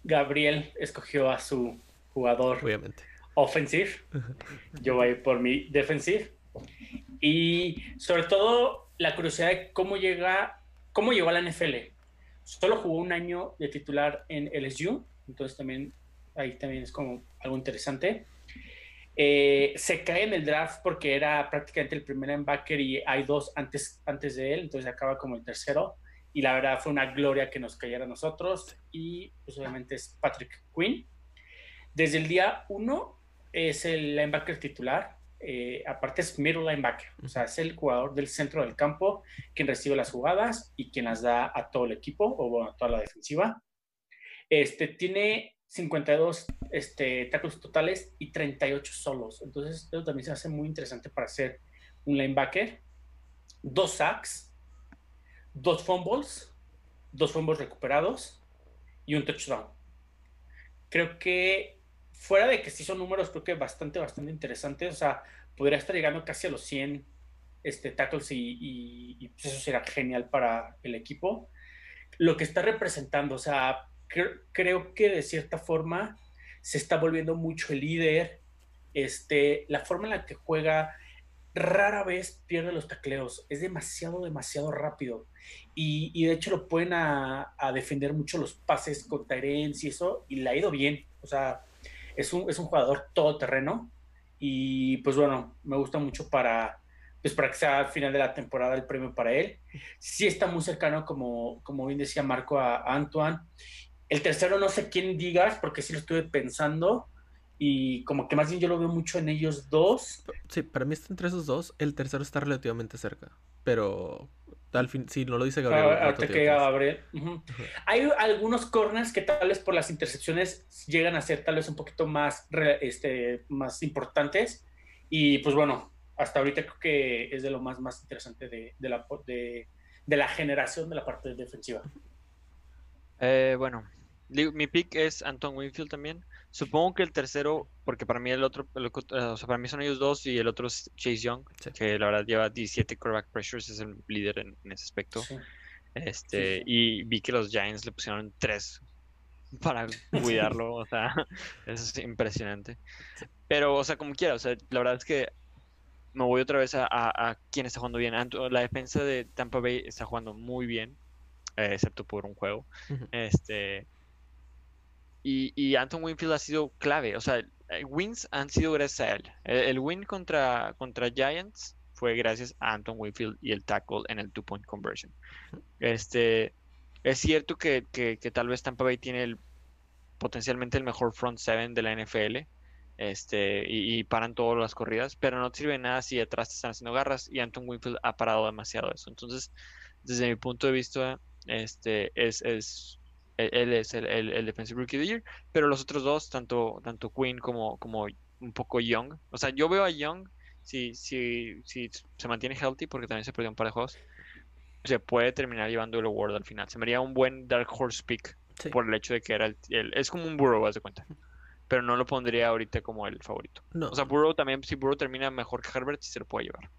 Gabriel escogió a su jugador Obviamente. offensive, yo voy por mi defensive. Y sobre todo la curiosidad de cómo llega, cómo llegó a la NFL. Solo jugó un año de titular en LSU, entonces también ahí también es como algo interesante. Eh, se cae en el draft porque era prácticamente el primer linebacker y hay dos antes, antes de él, entonces acaba como el tercero. Y la verdad fue una gloria que nos cayera a nosotros. Y pues obviamente es Patrick Quinn. Desde el día uno es el linebacker titular. Eh, aparte es middle linebacker, o sea, es el jugador del centro del campo quien recibe las jugadas y quien las da a todo el equipo o bueno, a toda la defensiva. Este tiene 52 este, tackles totales y 38 solos. Entonces, eso también se hace muy interesante para ser un linebacker. Dos sacks, dos fumbles, dos fumbles recuperados y un touchdown. Creo que fuera de que sí son números, creo que bastante, bastante interesantes. O sea, podría estar llegando casi a los 100 este, tackles y, y, y pues eso será genial para el equipo. Lo que está representando, o sea, cre creo que de cierta forma se está volviendo mucho el líder. Este, la forma en la que juega rara vez pierde los tacleos. Es demasiado, demasiado rápido. Y, y de hecho lo pueden a, a, defender mucho los pases con Tyrens y eso. Y le ha ido bien. O sea, es un, es un jugador todoterreno. Y pues bueno, me gusta mucho para, pues para que sea al final de la temporada el premio para él. Sí está muy cercano, como, como bien decía Marco, a, a Antoine. El tercero no sé quién digas, porque sí lo estuve pensando. Y como que más bien yo lo veo mucho en ellos dos. Sí, para mí está entre esos dos. El tercero está relativamente cerca. Pero al fin, si no lo dice Gabriel. Ah, ahorita que Gabriel. Uh -huh. Uh -huh. Hay algunos corners que tal vez por las intercepciones llegan a ser tal vez un poquito más, este, más importantes. Y pues bueno, hasta ahorita creo que es de lo más, más interesante de, de la, de, de la generación de la parte defensiva. Eh, bueno, mi pick es Anton Winfield también. Supongo que el tercero, porque para mí el otro, el, o sea, para mí son ellos dos y el otro es Chase Young, sí. que la verdad lleva 17 quarterback pressures, es el líder en, en ese aspecto. Sí. Este, sí, y vi que los Giants le pusieron tres para cuidarlo, o sea, eso es impresionante. Pero, o sea, como quiera, o sea, la verdad es que me voy otra vez a, a, a quién está jugando bien. La defensa de Tampa Bay está jugando muy bien, eh, excepto por un juego. Este y, y, Anton Winfield ha sido clave. O sea, wins han sido gracias a él. El, win contra, contra Giants fue gracias a Anton Winfield y el tackle en el two-point conversion. Este, es cierto que, que, que, tal vez Tampa Bay tiene potencialmente el mejor front seven de la NFL. Este, y, paran todas las corridas, pero no sirve nada si atrás te están haciendo garras y Anton Winfield ha parado demasiado eso. Entonces, desde mi punto de vista, este, es, es él es el, el, el, Defensive Rookie of the Year, pero los otros dos, tanto, tanto Quinn como, como un poco Young, o sea, yo veo a Young, si, si, si se mantiene healthy, porque también se perdió un par de juegos, se puede terminar llevando el award al final. Se me haría un buen Dark Horse pick sí. por el hecho de que era el, el, es como un Burrow, haz de cuenta. Pero no lo pondría ahorita como el favorito. No. O sea, Burrow también, si Burrow termina mejor que Herbert, sí se lo puede llevar.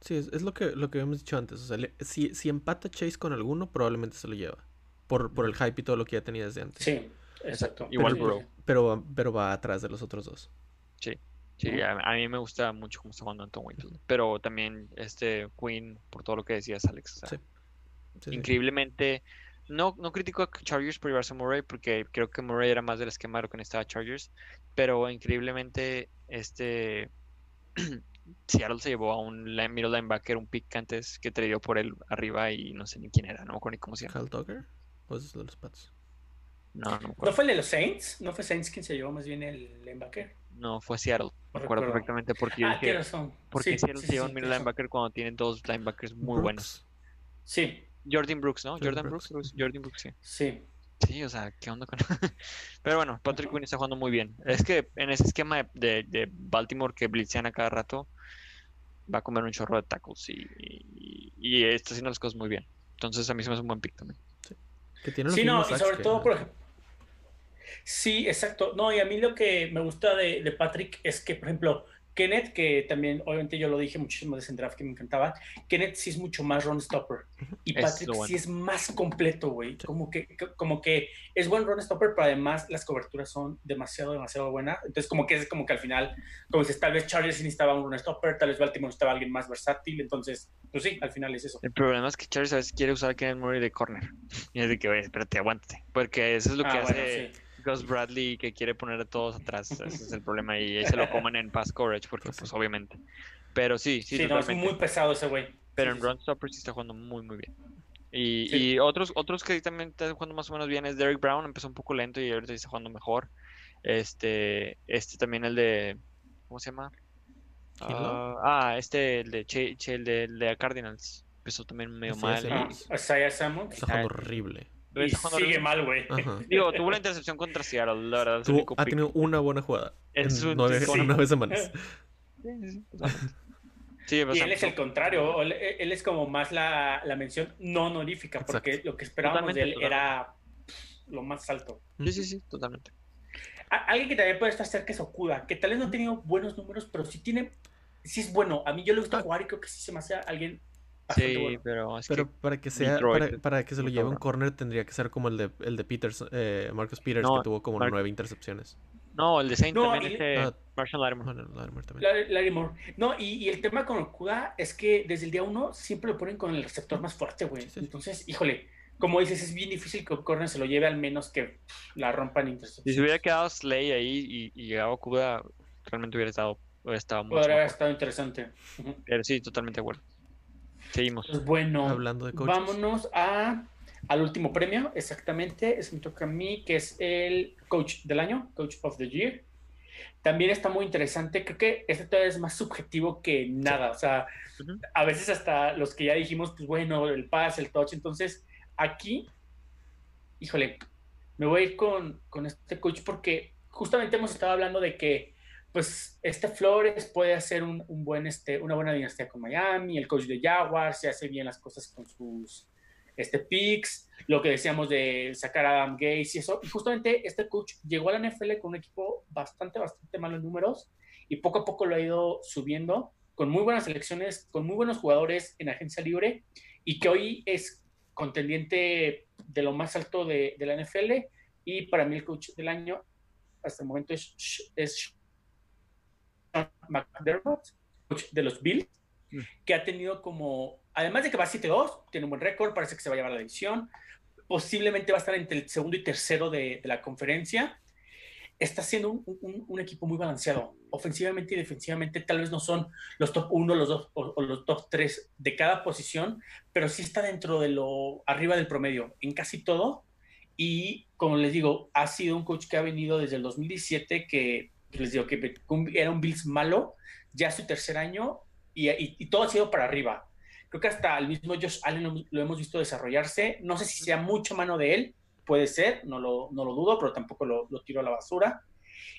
Sí, es, es lo, que, lo que habíamos dicho antes. O sea, le, si, si empata Chase con alguno, probablemente se lo lleva por, por el hype y todo lo que ya tenía desde antes. Sí, exacto. Igual pero, Bro. Pero, pero va atrás de los otros dos. Sí. Sí, a, a, mí me gusta mucho cómo está jugando Anton Winfield. Pero también este Queen, por todo lo que decías, Alex. O sea, sí. Sí, increíblemente, sí. no, no critico a Chargers por llevarse a Murray, porque creo que Murray era más del esquema de lo que necesitaba Chargers. Pero increíblemente, este Seattle se llevó a un middle linebacker, un pick antes que traía por él arriba y no sé ni quién era, no me acuerdo ni cómo se llama. Hal Tucker. ¿O es de los Pats? No, no, ¿No fue el de los Saints? ¿No fue Saints quien se llevó más bien el linebacker? No, fue Seattle. Me acuerdo perfectamente porque ah, dije, razón. Porque sí, Seattle sí, se lleva sí, un linebacker cuando tienen dos linebackers muy Brooks. buenos. Sí. Jordan Brooks, ¿no? Jordan, Jordan Brooks. Brooks. Jordan Brooks, sí. Sí. Sí, o sea, ¿qué onda con...? Pero bueno, Patrick Quinn está jugando muy bien. Es que en ese esquema de, de, de Baltimore que blitzean a cada rato, va a comer un chorro de tackles y, y, y, está haciendo las cosas muy bien. Entonces a mí se me hace un buen pick también. Que tiene los Sí, no, y sobre que- todo, por ejemplo. Sí, exacto. No, y a mí lo que me gusta de, de Patrick es que, por ejemplo, Kenneth, que también, obviamente yo lo dije muchísimo de ese draft que me encantaba, Kenneth sí es mucho más run stopper. Y Patrick bueno. sí es más completo, güey. Como que, que- como que es buen run stopper, pero además las coberturas son demasiado, demasiado buenas. Entonces, como que es como que al final, como dices, tal vez Chargers sí necesitaba un run stopper, tal vez Baltimore necesitaba alguien más versátil. Entonces, pues sí, al final es eso. El problema es que Chargers a veces quiere usar a Kenneth Murray de corner. Y es de que, oye, espérate, aguántate. Porque eso es lo que Ah, bueno, hace sí. Gus Bradley, que quiere poner a todos atrás. Ese es el problema. Y ahí se lo comen en pass coverage, porque, Pues sí. pues, obviamente. Pero sí, sí, Sí, no, es muy pesado ese güey. Pero Sí, en sí, Run Stopper sí está jugando muy, muy bien. Y, Sí. y otros, otros que también están jugando más o menos bien es Derek Brown, empezó un poco lento y ahorita está jugando mejor. Este, este también el de, ¿cómo se llama? Ah, ah, este, el de, Che, Che- el de, el de Cardinals, empezó también medio mal. Ah. Está jugando horrible. Y sigue mal, güey. Digo, tuvo la intercepción contra Seattle, la verdad, Tuvo- único ha pick. tenido una buena jugada Es en un- nueve, sí. nueve semanas. Sí, Y él es el contrario, él, él es como más la, la mención no honorífica, porque Exacto. lo que esperábamos de él Totalmente, era lo más alto. Sí, sí, sí, totalmente. Alguien que también puede estar cerca es Okuda, que tal vez no ha tenido buenos números, pero sí tiene, sí es bueno. A mí yo lo he visto Ah. jugar y creo que sí se me hace alguien Sí, bueno. pero es Pero que para que sea, Detroit para, que se lo lleve un corner tendría que ser como el de el de Peters, eh, Marcus Peters, No, que tuvo como Mar- nueve intercepciones. no, el de Saint No, también y- es de Ah. Marshall Lattimore. Lattimore también. No, y, y el tema con Okuda es que desde el día uno siempre lo ponen con el receptor más fuerte, güey. Sí, sí. Entonces, híjole, como dices, es bien difícil que corner se lo lleve al menos que la rompan Si intercepción. se hubiera quedado Slay ahí y, y llegado Kuda, realmente hubiera estado, hubiera estado mucho Podría haber estado interesante. Pero sí, totalmente de acuerdo. Seguimos. Pues bueno, Hablando de coaches. vámonos a, al último premio, exactamente, ese me toca a mí, que es el Coach del Año, Coach of the Year. También está muy interesante, creo que este todavía es más subjetivo que nada, o sea, a veces hasta los que ya dijimos, pues bueno, el pass, el touch, entonces aquí, híjole, me voy a ir con, con este coach porque justamente hemos estado hablando de que pues este Flores puede hacer un, un buen, este, una buena dinastía con Miami, el coach de Jaguars se hace bien las cosas con sus este, picks, lo que decíamos de sacar a Adam Gates y eso, y justamente este coach llegó a la NFL con un equipo bastante, bastante malo en números y poco a poco lo ha ido subiendo con muy buenas selecciones, con muy buenos jugadores en agencia libre y que hoy es contendiente de lo más alto de, la NFL y para mí el coach del año hasta el momento es, McDermott, coach de los Bills, Mm. que ha tenido como, además de que va 7-2, tiene un buen récord, parece que se va a llevar la división, posiblemente va a estar entre el segundo y tercero de, de la conferencia. Está siendo un, un- un equipo muy balanceado, ofensivamente y defensivamente. Tal vez no son los top 1, los dos o, o los top 3 de cada posición, pero sí está dentro de lo arriba del promedio en casi todo. Y como les digo, ha sido un coach que ha venido desde el 2017, que les digo que era un Bills malo, ya su tercer año y, y- y todo ha sido para arriba. Creo que hasta el mismo Josh Allen lo, lo hemos visto desarrollarse. No sé si sea mucho mano de él, puede ser, no lo, no lo dudo, pero tampoco lo, lo tiro a la basura.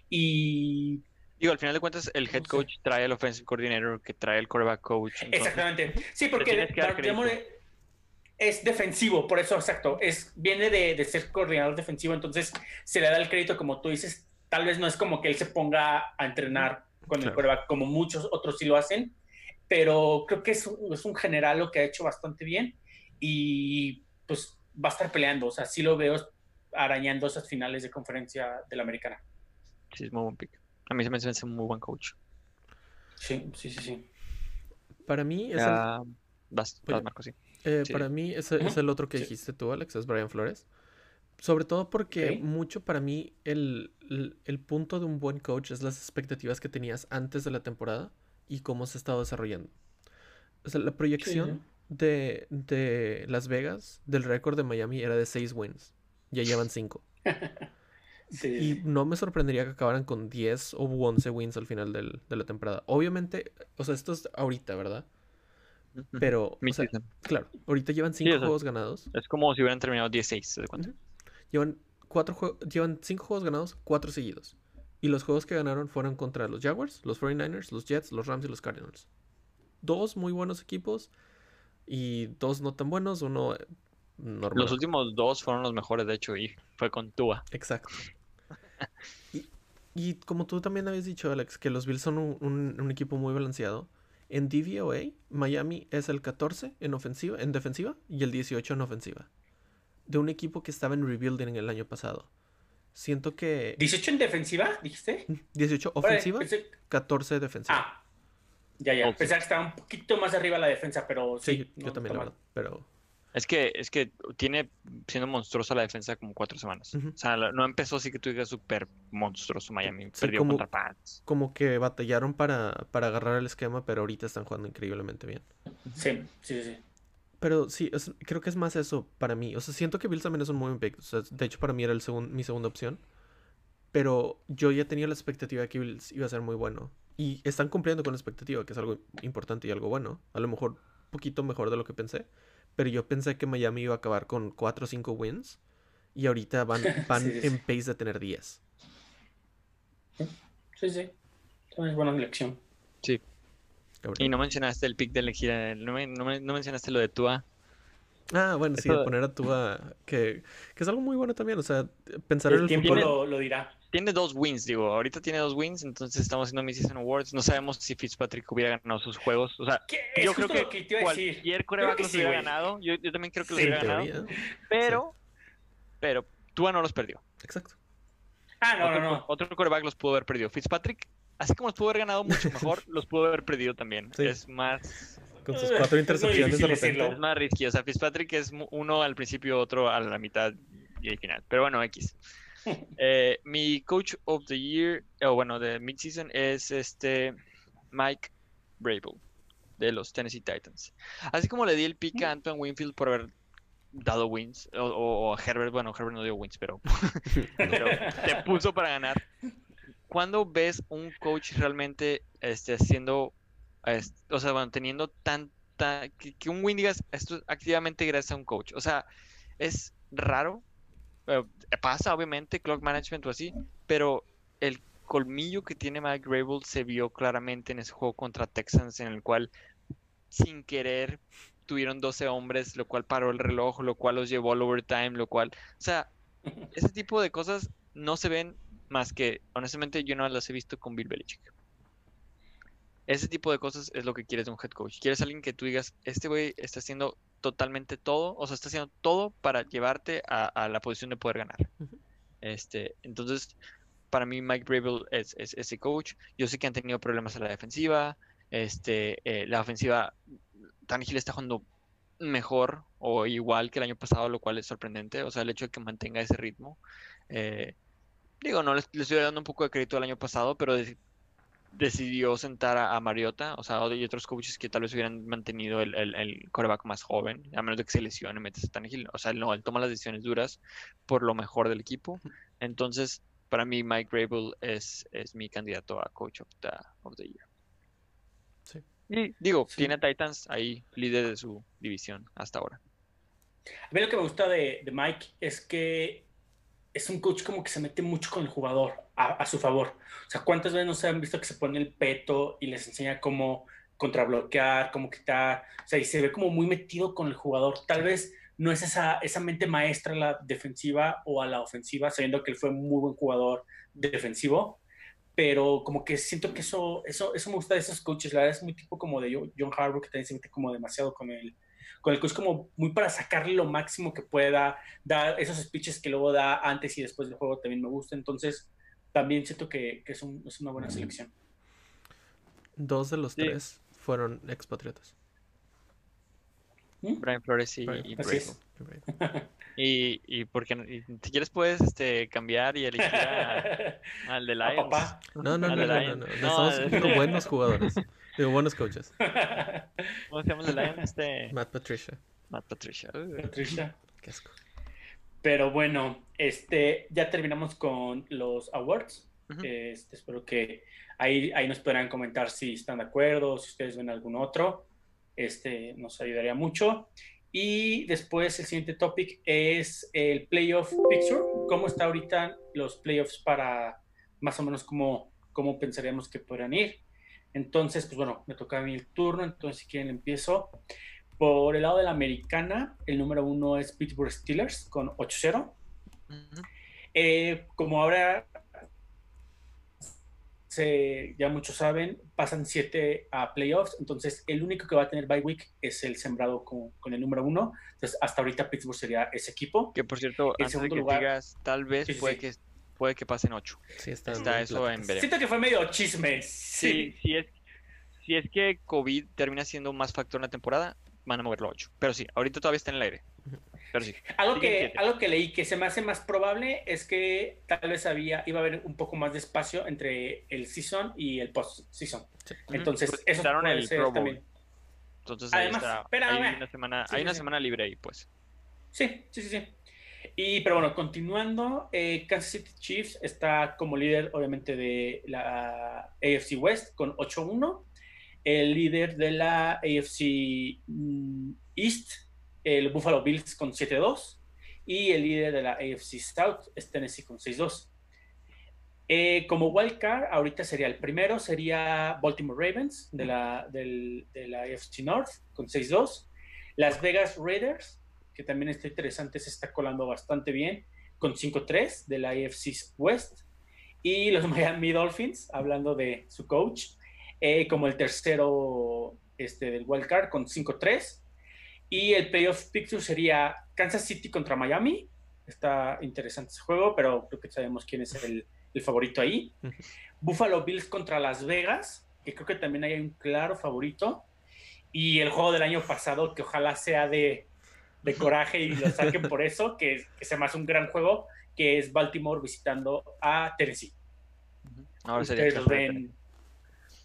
Y Digo, al final de cuentas, el head coach trae el offensive coordinator, que trae el quarterback coach. entonces- Exactamente. Sí, porque Baltimore es defensivo, por eso, exacto. Es, viene de, de ser coordinador defensivo, entonces se le da el crédito, como tú dices. Tal vez no es como que él se ponga a entrenar con el quarterback, como muchos otros sí lo hacen, pero creo que es un, es un general lo que ha hecho bastante bien y pues va a estar peleando. O sea, sí lo veo arañando esas finales de conferencia de la americana. Sí, es muy buen pick. A mí se me hace un muy buen coach. Sí, sí, sí, sí. Para mí es el, Ya, vas, vas, Marco, sí. eh, sí. para mí es, es el otro que Sí. dijiste tú, Alex, es Brian Flores. Sobre todo porque mucho para mí el, el- el punto de un buen coach es las expectativas que tenías antes de la temporada y cómo se ha estado desarrollando. O sea, la proyección de, de Las Vegas del récord de Miami era de 6 wins. Ya llevan 5. Sí, Y no me sorprendería que acabaran con 10 o 11 wins al final del- de la temporada. Obviamente, o sea, esto es ahorita, ¿verdad? Pero, o sea, Mid-season. claro, ahorita llevan 5 o sea, juegos ganados. Es como si hubieran terminado 16, ¿se da cuenta? Llevan cuatro jue- llevan cinco juegos ganados, cuatro seguidos. Y los juegos que ganaron fueron contra los Jaguars, los 49ers, los Jets, los Rams y los Cardinals. Dos muy buenos equipos y dos no tan buenos. Uno eh, normal. Los últimos dos fueron los mejores, de hecho, y fue con Tua. Exacto. y, y como tú también habías dicho, Alex, que los Bills son un, un- un equipo muy balanceado. En DVOA, Miami es el 14 en ofensiva, en defensiva y el 18 en ofensiva. De un equipo que estaba en rebuilding el año pasado. Siento que 18 en defensiva, dijiste. 18 Órale, ofensiva, pensé- 14 defensiva. Ah, ya, ya. Ok. Pensaba que estaba un poquito más arriba la defensa, pero sí, sí. yo, también, la verdad. Pero Es que, es que tiene siendo monstruosa la defensa como cuatro semanas. O sea, no empezó así que tú digas súper monstruoso Miami. Sí, Perdió como- contra Pats. como que batallaron para, para agarrar el esquema, pero ahorita están jugando increíblemente bien. Sí, sí, sí. Pero sí, es- creo que es más eso para mí. O sea, siento que Bills también es un muy buen pick. O sea, de hecho, para mí era el segun- mi segunda opción. Pero yo ya tenía la expectativa de que Bills iba a ser muy bueno. Y están cumpliendo con la expectativa, que es algo importante y algo bueno. A lo mejor un poquito mejor de lo que pensé. Pero yo pensé que Miami iba a acabar con 4 o 5 wins. Y ahorita van, van Sí, sí, sí. en pace de tener 10. Sí, sí. Es buena elección. Cabrón. Y no mencionaste el pick de elegir. No, me- no me- no mencionaste lo de Tua. Ah, bueno, sí, de poner a Tua, que, que es algo muy bueno también. O sea, pensar en El el tiempo futuro. lo, lo dirá. Tiene dos wins, digo. Ahorita tiene dos wins, entonces estamos haciendo Mid-Season Awards. No sabemos si Fitzpatrick hubiera ganado sus juegos. O sea, yo creo que, lo que te iba a decir. cualquier coreback los sí, hubiera güey. ganado. Yo, yo también creo que los Sí, hubiera ganado. Pero, pero Tua no los perdió. Exacto. Ah, no, otro, no, no. otro quarterback los pudo haber perdido. Fitzpatrick, así como los pudo haber ganado mucho mejor, los pudo haber perdido también. Sí. Es más Con sus Eh, cuatro intercepciones de repente. es más risky. O sea, Fitzpatrick es uno al principio, otro a la mitad y al final. Pero bueno, X. Eh, mi coach of the year, o bueno, de midseason es este Mike Brable de los Tennessee Titans. Así como le di el pick a Antoine Winfield por haber dado wins, o, o- o a Herbert, bueno, Herbert no dio wins, pero, pero te puso para ganar. ¿Cuándo ves un coach realmente este, haciendo, o sea, bueno, teniendo tanta, que, que un win digas, esto es activamente gracias a un coach? O sea, es raro, pasa obviamente, clock management o así, pero el colmillo que tiene Mike Grable se vio claramente en ese juego contra Texans, en el cual sin querer tuvieron 12 hombres, lo cual paró el reloj, lo cual los llevó al overtime, lo cual, o sea, ese tipo de cosas no se ven más que, honestamente, yo no las he visto con Bill Belichick. Ese tipo de cosas es lo que quieres de un head coach. Quieres alguien que tú digas, este güey está haciendo totalmente todo, o sea, está haciendo todo para llevarte a, a la posición de poder ganar. Este, entonces, para mí Mike Brable es, es ese coach. Yo sé que han tenido problemas en la defensiva. Este, eh, la ofensiva, Tannehill está jugando mejor o igual que el año pasado, lo cual es sorprendente. O sea, el hecho de que mantenga ese ritmo. Eh, digo, no le le estoy dando un poco de crédito al año pasado, pero deci- decidió sentar a, a Mariota, o sea, y otros coaches que tal vez hubieran mantenido el, el, el quarterback más joven, a menos de que se lesione y metes a Tannehill. O sea, él no, él toma las decisiones duras por lo mejor del equipo. Entonces, para mí, Mike Grable es, es mi candidato a Coach of the, of the Year. Sí. Y digo, Sí. tiene a Titans ahí, líder de su división hasta ahora. A mí lo que me gusta de, de Mike es que es un coach como que se mete mucho con el jugador a, a su favor. O sea, ¿cuántas veces no se han visto que se pone el peto y les enseña cómo contrabloquear, cómo quitar? O sea, y se ve como muy metido con el jugador. Tal vez no es esa, esa mente maestra a la defensiva o a la ofensiva, sabiendo que él fue muy buen jugador defensivo, pero como que siento que eso, eso, eso me gusta de esos coaches. La verdad es muy tipo como de John Harbaugh, que también se mete como demasiado con el, con el coach, como muy para sacarle lo máximo que pueda, dar esos speeches que luego da antes y después del juego también me gusta. Entonces, también siento que, que es, un- es una buena selección. Dos de los Sí. tres fueron expatriotas. ¿Mm? Brian Flores y, Brian, y es. Y, y porque y si quieres puedes este, cambiar y elegir al de Lions. papá. No, no, no, no, no, no. No, buenos jugadores. Digo, buenos coaches. ¿Cómo se llama el de Lions? Este, Matt Patricia. Matt Patricia. Patricia. Qué asco. Pero bueno, este, ya terminamos con los awards. Este, espero que ahí, ahí nos podrán comentar si están de acuerdo, si ustedes ven algún otro. Este, nos ayudaría mucho. Y después el siguiente topic es el playoff picture. ¿Cómo está ahorita los playoffs para más o menos cómo, cómo pensaríamos que podrían ir? Entonces, pues bueno, me toca a mí el turno, entonces si quieren empiezo. Por el lado de la americana, el número uno es Pittsburgh Steelers con 8-0. Ujú. Eh, como ahora se- ya muchos saben, pasan 7 a playoffs, entonces el único que va a tener bye week es el sembrado con, con el número uno. Entonces, hasta ahorita Pittsburgh sería ese equipo. Que por cierto, En antes de segundo que lugar- digas, tal vez Sí, sí, puede, sí. Que, puede que pasen 8. Sí, está, eso en veremos. Siento que fue medio chisme. Sí, Sí. si es, si es que COVID termina siendo más factor en la temporada, van a moverlo a 8. Pero sí, ahorita todavía está en el aire. Pero sí. Algo que, algo que leí que se me hace más probable es que tal vez había, iba a haber un poco más de espacio entre el season y el post-season. Sí. Entonces, Pues eso puede el ser también. Entonces ahí Además, está. espérame. Hay una semana, Sí, hay sí, una sí. semana libre ahí, pues. Sí, sí, sí, sí. Pero bueno, continuando, eh, Kansas City Chiefs está como líder, obviamente, de la AFC West con 8-1. El líder de la AFC mm, East, el Buffalo Bills con 7-2. Y el líder de la AFC South es Tennessee con 6-2. Eh, como wildcard, ahorita sería el primero, sería Baltimore Ravens de la, del- de la AFC North con 6-2. Las Vegas Raiders que también está interesante, se está colando bastante bien, con 5-3 de la AFC West. Y los Miami Dolphins, hablando de su coach, eh, como el tercero este, del wild card con 5-3. Y el playoff picture sería Kansas City contra Miami. Está interesante ese juego, pero creo que sabemos quién es el, el favorito ahí. Buffalo Bills contra Las Vegas, que creo que también hay un claro favorito. Y el juego del año pasado, que ojalá sea de, de coraje y lo saquen por eso, que, que se me hace un gran juego, que es Baltimore visitando a Tennessee. Ahora sería Ustedes de ven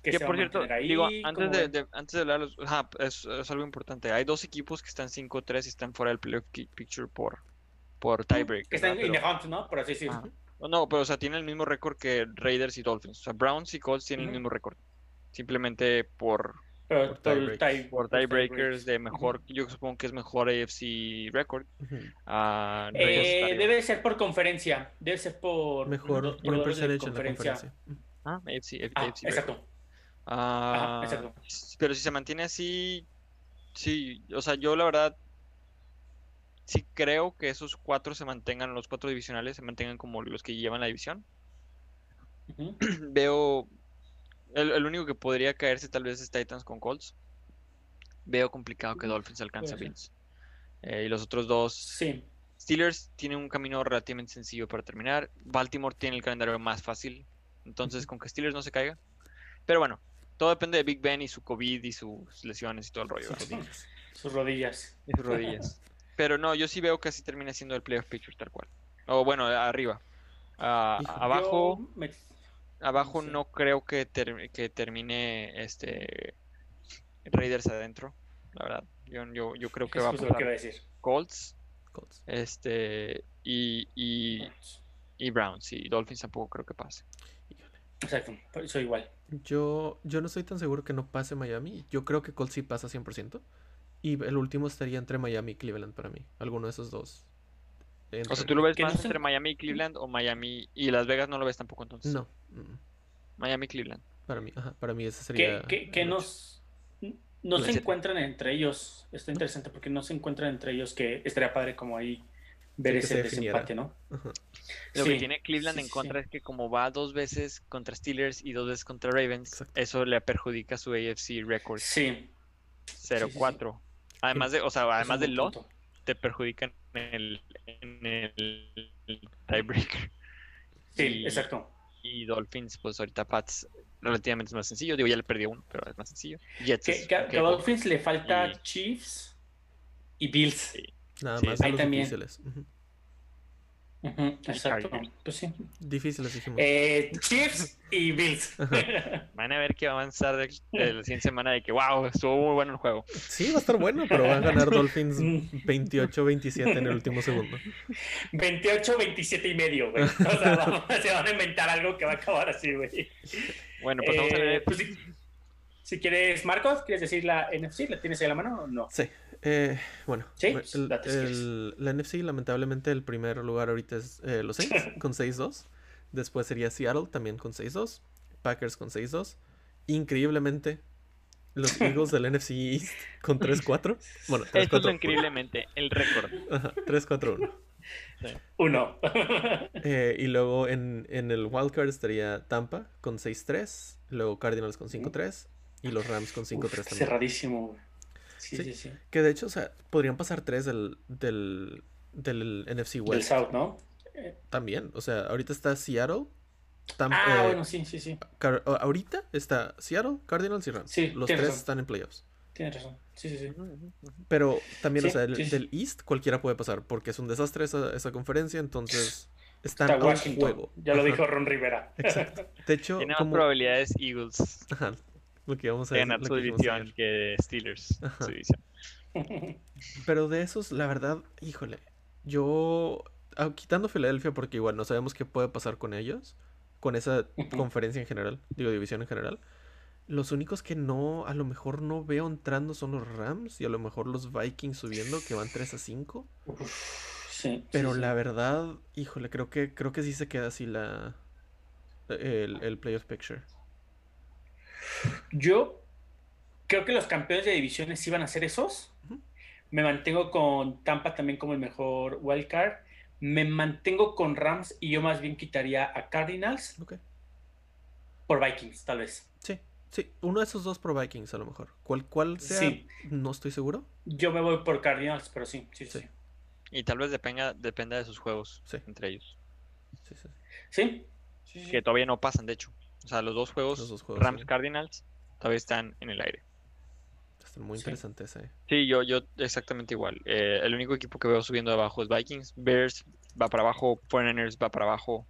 que, Que se por cierto, ahí. digo, ¿cómo antes de, de- antes de hablar, ajá, es, es algo importante. Hay dos equipos que están 5-3 y están fuera del playoff picture por, por tiebreak. que están in the hunt, ¿no? Por así decirlo. No, pero o sea, tienen el mismo récord que Raiders y Dolphins. O sea, Browns y Colts tienen el Ujú. mismo récord. Simplemente por, Por tie- por tiebreakers. de mejor, yo supongo que es mejor AFC record. Ujú. a Raiders está Eh, debe ser por conferencia, debe ser por Mejor de percentage en la conferencia. Ah, AFC, Ah, AFC record. exacto. Ah, exacto. s- Pero si se mantiene así, sí, o sea, yo la verdad sí creo que esos cuatro se mantengan, los cuatro divisionales se mantengan como los que llevan la división. Veo, el, el único que podría caerse tal vez es Titans con Colts. Veo complicado que Dolphins alcance a. Bills. Eh, y los otros dos, Sí. Steelers tienen un camino relativamente sencillo para terminar. Baltimore tiene el calendario más fácil. Entonces, con que Steelers no se caiga. Pero bueno, todo depende de Big Ben y su COVID y sus lesiones y todo el rollo. Sus rodillas. Sus rodillas. Y sus rodillas. Pero no, yo sí veo que así termina siendo el playoff picture tal cual. O bueno, arriba. Ah, abajo, me- abajo no creo que, ter- que termine este Raiders adentro. La verdad, yo, yo, yo creo que es va a que pasar decir. Colts Colts. este y, y, y Browns. Y Dolphins tampoco creo que pase. Exacto, eso igual. Yo, yo no estoy tan seguro que no pase Miami. Yo creo que Colts sí pasa 100%. Y el último estaría entre Miami y Cleveland para mí. Alguno de esos dos. O sea. ¿tú lo ves Que más entre Miami y Cleveland o Miami y Las Vegas no lo ves tampoco entonces? No. mm, Miami y Cleveland. Para mí, ajá, para mí Que, sería. que, que el no, se encuentran entre ellos. Está interesante porque no se encuentran entre ellos que estaría padre como ahí ver Sí, ese desempate, ¿no? Ajá. Lo Sí, que tiene Cleveland sí, en contra sí. es que como va dos veces contra Steelers y dos veces contra Ravens, Exacto. eso le perjudica su AFC record Sí. 0-4. Además de, o sea, además del lot, punto. Te perjudican en el, en el tiebreaker. Sí, Y- exacto. Y Dolphins, pues ahorita Pats relativamente es más sencillo. Digo, ya le perdió uno, pero es más sencillo. Jets Que, que- a Dolphins le falta Y- Chiefs y Bills. Sí. Nada Sí, más ahí los también. Exacto. Pues sí. Difíciles dijimos. Eh, Chiefs y Bills. Van a ver que va a avanzar de, de la siguiente semana de que, wow, estuvo muy bueno el juego. Sí, va a estar bueno, pero va a ganar Dolphins Mm. 28-27 en el último segundo. 28, 27 y medio, güey. O sea, vamos- se van a inventar algo que va a acabar así, güey. Bueno, pasamos a la Eh, pues, si, quieres, Marcos, ¿quieres decir la NFC? ¿La tienes ahí a la mano o no? Sí. eh, bueno, Sí, el- el- la NFC, lamentablemente, el primer lugar ahorita es eh, los Saints con 6-2. Después sería Seattle también con 6-2. Packers con 6-2. Increíblemente, los Eagles del NFC East con 3-4. Bueno, 3-4. Esto es increíblemente el récord. Ajá, 3-4-1. Uno. Eh, y luego en, en el wildcard estaría Tampa con 6-3. Luego Cardinals con 5-3. Y los Rams con 5-3 Uf, también. cerradísimo. güey. Sí, Sí. sí, sí. Que de hecho, o sea, podrían pasar 3 del, del, del NFC Del West South, ¿no? también. O sea, ahorita está Seattle. Tam- Ah, eh, bueno, sí, sí, sí. Ahorita está Seattle, Cardinals y Rams. Sí, Los tres razón. están en playoffs. Tienes razón. Sí, sí, sí. Pero también, o sea, el- sí, sí. del East cualquiera puede pasar porque es un desastre esa, esa conferencia, entonces están Está a un Washington. juego. Ya lo Ajá, dijo Ron Rivera. Exacto. De hecho, Tiene más como... probabilidades Eagles Ajá, lo que vamos a ganar su división que Steelers. Ajá. Su división. Pero de esos, la verdad, híjole, yo, ah, quitando Filadelfia porque igual no sabemos qué puede pasar con ellos, con esa conferencia en general, digo división en general, los únicos que no, a lo mejor no veo entrando son los Rams y a lo mejor los Vikings subiendo que van 3 a 5, Uf, sí, pero sí, sí. la verdad, híjole, creo que, creo que sí se queda así la, el, el playoff picture. Yo creo que los campeones de divisiones van a ser esos. Me mantengo con Tampa también como el mejor wildcard. Me mantengo con Rams y yo más bien quitaría a Cardinals Ok, por Vikings, tal vez. sí, sí, uno de esos dos pro Vikings a lo mejor. ¿Cuál, cuál sea? Sí. No estoy seguro. Yo me voy por Cardinals, pero sí, sí, sí. Sí. Y tal vez dependa, dependa de sus juegos Sí. entre ellos. Sí, sí. Sí, sí, sí. Que todavía no pasan, de hecho. O sea, los dos juegos, Los dos juegos, Rams sí. Cardinals, todavía están en el aire. Está muy Sí. interesante ese. Sí, yo, yo exactamente igual. Eh, el único equipo que veo subiendo de abajo es Vikings. Bears va para abajo. 49ers va para abajo.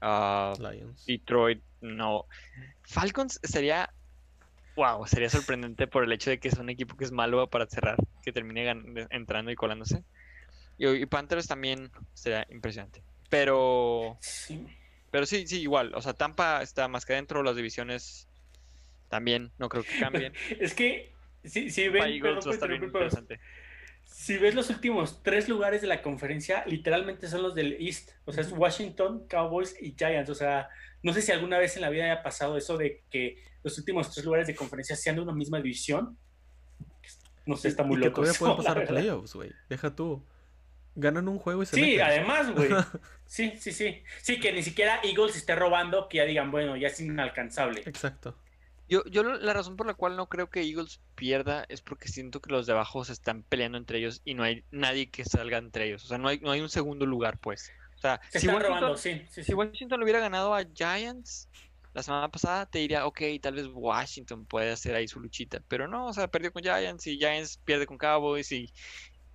ah, Lions. Detroit, no. Falcons sería. Wow, sería sorprendente por el hecho de que es un equipo que es malo para cerrar, que termine entrando y colándose. Y, y Panthers también sería impresionante. Pero, Sí. Pero sí, sí, igual. O sea, Tampa está más que adentro, las divisiones también no creo que cambien. Es que si, si ven, perdón pero si ves los últimos tres lugares de la conferencia, literalmente son los del East. O sea, es Washington, Cowboys y Giants. O sea, no sé si alguna vez en la vida haya pasado eso de que los últimos tres lugares de conferencia sean de una misma división. No sé, está muy y que loco. todavía eso, pueden la pasar playoffs, güey. Deja tú. Ganan un juego y se Sí, meten. además, güey. Sí, sí, sí. Sí, que ni siquiera Eagles esté robando, que ya digan, bueno, ya es inalcanzable. Exacto. Yo, yo la razón por la cual no creo que Eagles pierda es porque siento que los de abajo se están peleando entre ellos y no hay nadie que salga entre ellos. O sea, no hay, no hay un segundo lugar, pues. O sea, Se si están Washington, robando, sí, sí, sí. si Washington hubiera ganado a Giants la semana pasada, te diría, ok, tal vez Washington puede hacer ahí su luchita. Pero no, o sea, perdió con Giants y Giants pierde con Cowboys y,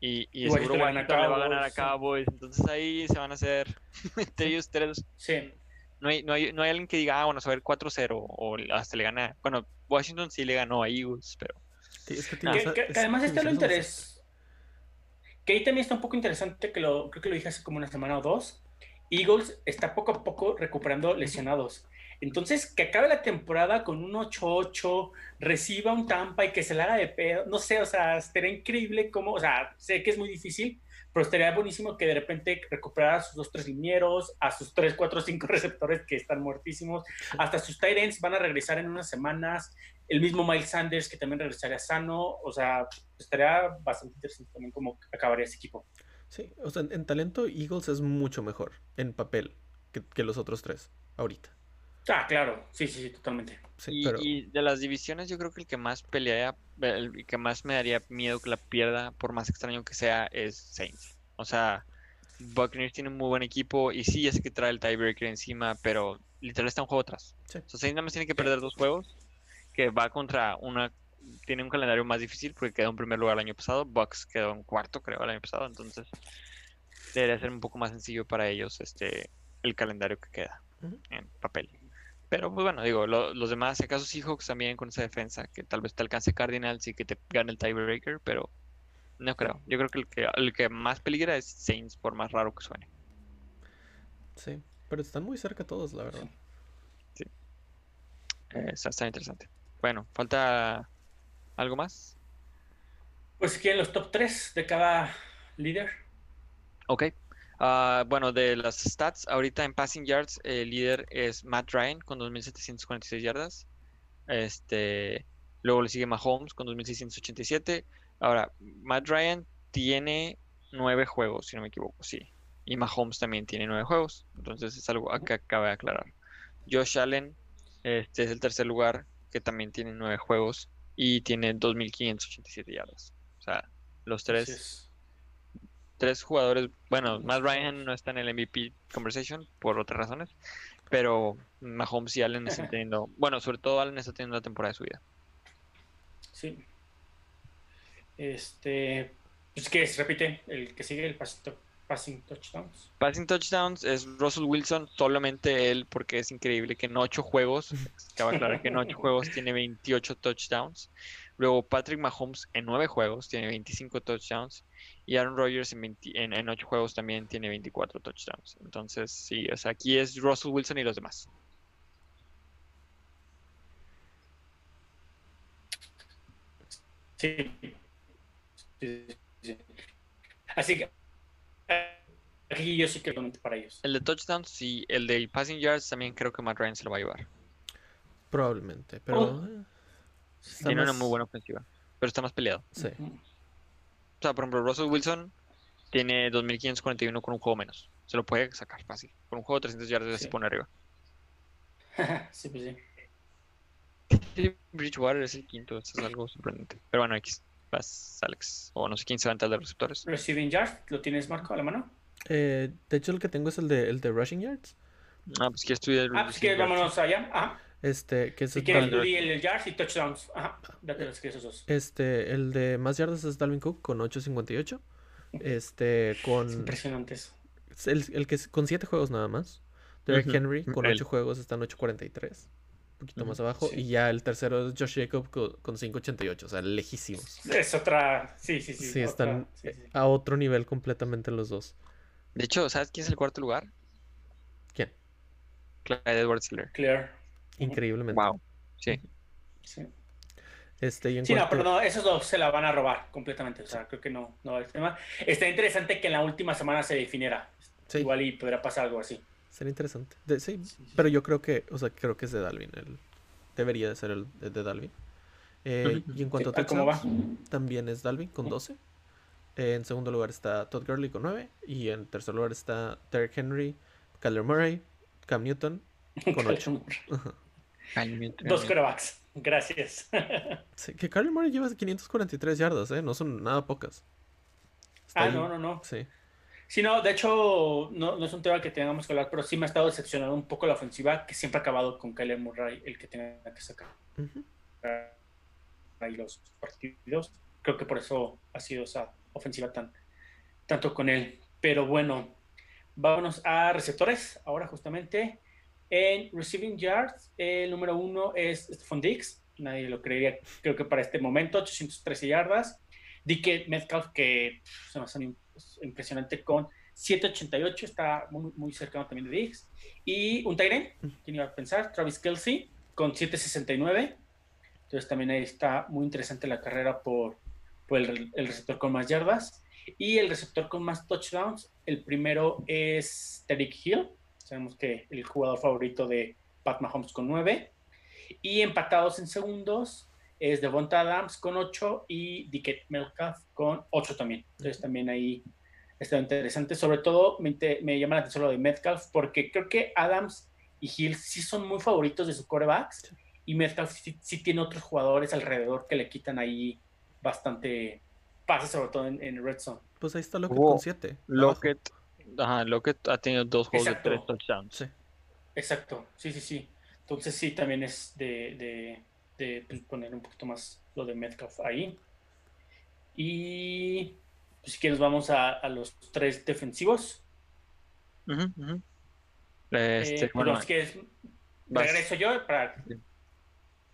y, y Y de seguro Washington le va a ganar a Cowboys. Entonces ahí se van a hacer entre ellos tres Sí. no hay, no hay, no hay alguien que diga, ah, bueno, a ver 4-0 o hasta le gana. Bueno, Washington sí le ganó a Eagles, pero Sí, es que, Que, tío, o sea, que- que es además está lo interés. Que ahí también está un poco interesante, que lo, creo que lo dije hace como una semana o dos. Eagles está poco a poco recuperando lesionados. Entonces, que acabe la temporada con un 8-8, reciba un Tampa y que se le haga de pedo. No sé, o sea, estaría increíble como, o sea, sé que es muy difícil, pero estaría buenísimo que de repente recuperara a sus dos, tres linieros, a sus tres, cuatro, cinco receptores que están muertísimos, hasta sus tight ends van a regresar en unas semanas. El mismo Miles Sanders que también regresaría sano. O sea, estaría bastante interesante también cómo acabaría ese equipo. Sí, o sea, en, en talento Eagles es mucho mejor en papel que, que los otros tres ahorita. Ah, claro, sí, sí, sí, totalmente. Sí, y, pero y de las divisiones yo creo que el que más pelearía, el que más me daría miedo que la pierda, por más extraño que sea, es Saints. O sea, Buccaneers tiene un muy buen equipo y sí, es que trae el tiebreaker encima, pero literal está un juego atrás. Sí. O sea, Saints nada más tiene que perder dos juegos, que va contra una... Tiene un calendario más difícil porque quedó en primer lugar el año pasado, Bucks quedó en cuarto creo el año pasado, entonces debería ser un poco más sencillo para ellos este el calendario que queda en papel. Pero pues bueno, digo, lo- los demás, si acaso Seahawks también con esa defensa, que tal vez te alcance Cardinals y que te gane el tiebreaker, pero no creo. Yo creo que el que, el que más peligra es Saints, por más raro que suene. sí, pero están muy cerca todos, la verdad. Eh, está, está interesante. Bueno, falta algo más. Pues quieren los top 3 de cada líder. Ok. Ah, bueno, de las stats, ahorita en passing yards, el líder es Matt Ryan con 2.746 yardas. Este, Luego le sigue Mahomes con 2.687. Ahora, Matt Ryan tiene nueve juegos, si no me equivoco, sí. Y Mahomes también tiene nueve juegos. Entonces es algo que acaba de aclarar. Josh Allen este es el tercer lugar, que también tiene nueve juegos y tiene 2.587 yardas. O sea, los tres, tres jugadores, bueno, Matt Ryan no está en el MVP conversation por otras razones, pero Mahomes y Allen están teniendo, bueno, sobre todo Allen está teniendo la temporada de su vida. sí. Este. Pues que se repite el que sigue el pasito- passing touchdowns. Passing touchdowns es Russell Wilson, solamente él, porque es increíble que en ocho juegos, acaba de aclarar que en ocho juegos tiene 28 touchdowns. Luego Patrick Mahomes en nueve juegos tiene 25 touchdowns. Y Aaron Rodgers en, 20 en, en ocho juegos también tiene 24 touchdowns. Entonces, sí, o sea, aquí es Russell Wilson y los demás. Sí. Sí, sí, sí. Así que. eh, Aquí yo sí que lo para ellos. El de touchdowns, sí. El de passing yards también creo que Matt Ryan se lo va a llevar. Probablemente, pero... Oh. Está Tiene una muy buena ofensiva, pero está más peleado. Sí. O sea, por ejemplo, Russell Wilson tiene 2.541 con un juego menos. Se lo puede sacar fácil. Con un juego de 300 yardas ya se Sí. pone arriba. sí, pues sí. Sí, Bridgewater es el quinto, eso es algo sorprendente. Pero bueno, X, vas Alex. O no sé quién se va a entrar de receptores. Receiving yard, ¿lo tienes Marco a la mano? Eh, de hecho, el que tengo es el de, el de Rushing Yards. Ah, pues quieres estudiar. Ah, pues que vámonos allá. Ajá. Este, que es Si el quieres, di el yards y touchdowns. Ajá. Date los que esos dos. Este, el de más yardas es Dalvin Cook con 8.58. Este, con Impresionantes. el, el que es con 7 juegos nada más. Derrick Henry con él. 8 juegos está en 8.43. Un poquito más abajo. sí. Y ya el tercero es Josh Jacob co- con 5.88. O sea, lejísimos. Es otra. Sí, sí, sí. Sí, otra- están sí, sí. a otro nivel completamente los dos. De hecho, ¿sabes quién es el cuarto lugar? ¿Quién? Clyde Edwards Hiller. Clear. Increíblemente. Wow. Sí. Sí. Este, Sí, no, pero no, esos dos se la van a robar completamente. O sea, creo que no, no va el tema. Está interesante que en la última semana se definiera. Sí, Igual y podrá pasar algo así. sería interesante. De- sí, Sí, sí. pero yo creo que, o sea, creo que es de Dalvin. El, debería de ser el de, de Dalvin. Eh, y en cuanto Sí, a ¿cómo va? touchdowns, también es Dalvin con 12. Eh, en segundo lugar está Todd Gurley con 9. Y en tercer lugar está Derrick Henry, Kyler Murray, Cam Newton con 8. Dos corebacks. Gracias. Sí, que Kyler Murray lleva 543 yardas, ¿eh? No son nada pocas. Está ah, ahí. no, no, no. Sí. Sí, no, de hecho, no, no es un tema que tengamos que hablar, pero sí me ha estado decepcionando un poco la ofensiva, que siempre ha acabado con Kyler Murray, el que tenga que sacar ahí los partidos. Creo que por eso ha sido esa ofensiva tan tanto con él. Pero bueno, vámonos a receptores. Ahora justamente en receiving yards, el número uno es Stephon Diggs. Nadie lo creería, creo que para este momento, 813 yardas. DK Metcalf, que se me hace im- impresionante con 788, está muy, muy cercano también de Diggs. Y un Tyren, ¿quién iba a pensar? Travis Kelsey con 769. Entonces también ahí está muy interesante la carrera por, por el, el receptor con más yardas. Y el receptor con más touchdowns, el primero es Tariq Hill. Sabemos que el jugador favorito de Pat Mahomes con 9. Y empatados en segundos es Devonta Adams con 8 y Dickett Metcalf con 8 también. Entonces también ahí está interesante. Sobre todo me, llama la atención lo de Metcalf porque creo que Adams y Hill sí son muy favoritos de sus corebacks y Metcalf sí, sí tiene otros jugadores alrededor que le quitan ahí bastante pases, sobre todo en, en Red Zone. Pues ahí está Lockett con 7. Lockett, ajá, Lockett ha tenido dos juegos Exacto. de tres touchdowns. Sí. Exacto, sí, sí, sí. Entonces sí, también es de, de- de, pues, poner un poquito más lo de Metcalf ahí. Y pues si quieres vamos a, a los tres defensivos. Eh, Este, bueno, los que es- regreso yo para,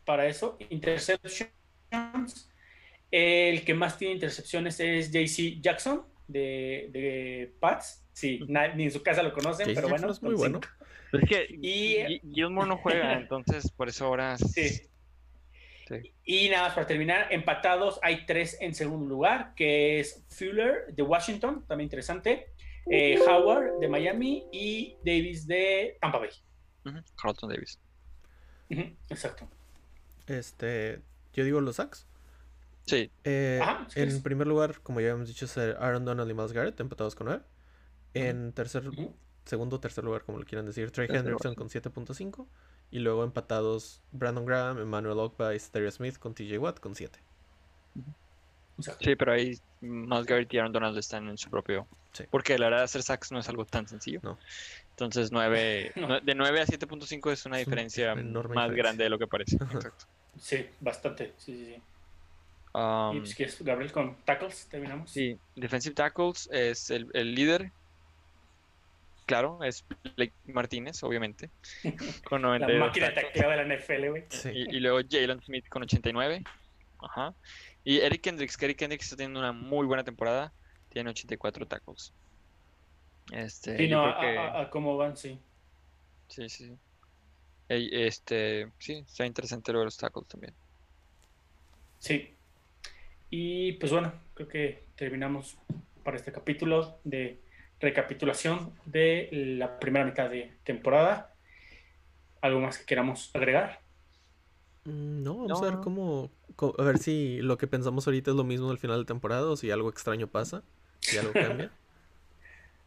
para eso. Interceptions. El que más tiene intercepciones es JC Jackson de, de Pats. Sí, ni en su casa lo conocen, pero bueno. Es muy bueno. es que Y- Gi- Gilmore no juega, entonces por eso ahora Sí. Sí. Y nada más para terminar, empatados hay tres en segundo lugar, que es Fuller de Washington, también interesante, eh, Howard de Miami y Davis de Tampa Bay. Carlton Davis. Exacto. Este, yo digo los sacks. Sí, Eh, Ajá, sí, en es. primer lugar, como ya habíamos dicho, es Aaron Donald y Miles Garrett, empatados con 9. En tercer, segundo o tercer lugar, como lo quieran decir, Trey Tercer Hendrickson con 7.5. Y luego empatados Brandon Graham, Emmanuel Ogba y Stereo Smith con TJ Watt con 7. Exacto. sí, pero ahí más Garrett y Aaron Donald están en su propio. Sí. Porque la verdad hacer sacks no es algo tan sencillo. No. Entonces 9, No. de 9 a 7.5 es una Es diferencia una más diferencia. grande de lo que parece. Exacto. Sí, bastante. Sí, sí, sí. Um, y pues, ¿qué es, Gabriel, con tackles terminamos. Sí, defensive tackles es el, el líder. Claro, es Blake Martínez, obviamente. Con La 92 máquina de tackles. tacleo de la NFL, güey. Sí. Y, y luego Jalen Smith con 89. Ajá. Y Eric Kendricks, que Eric Kendricks está teniendo una muy buena temporada. Tiene 84 tackles. Este, Sí, no, a, que- a- a cómo van, sí. Sí, sí, este, sí, está interesante lo de los tackles también. Sí. Y pues bueno, creo que terminamos para este capítulo de recapitulación de la primera mitad de temporada. ¿Algo más que queramos agregar? Mm, No, vamos No, a ver cómo, A ver si lo que pensamos ahorita es lo mismo al final de temporada o si algo extraño pasa. Si algo cambia.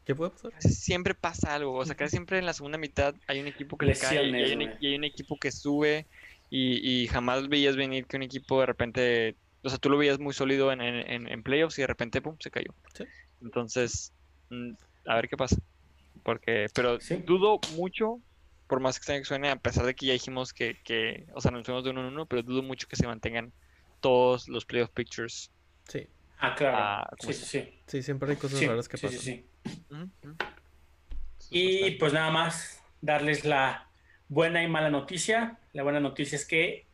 ¿Qué puede pasar? Siempre pasa algo, o sea, casi siempre en la segunda mitad hay un equipo que le cae y hay, un, y hay un equipo que sube y, y jamás veías venir que un equipo de repente, o sea, tú lo veías muy sólido en, en, en- playoffs y de repente, pum, se cayó. Sí. Entonces, a ver qué pasa. Porque, pero Sí. dudo mucho, por más extraño que suene, a pesar de que ya dijimos que, que o sea, nos fuimos de uno en uno, pero dudo mucho que se mantengan todos los playoff pictures. Sí, Ah, claro. Ah, sí, ¿cómo sí, sí. sí, siempre hay cosas Sí, raras que sí, pasan. sí, sí. Ujú. Y pues nada más darles la buena y mala noticia. La buena noticia es que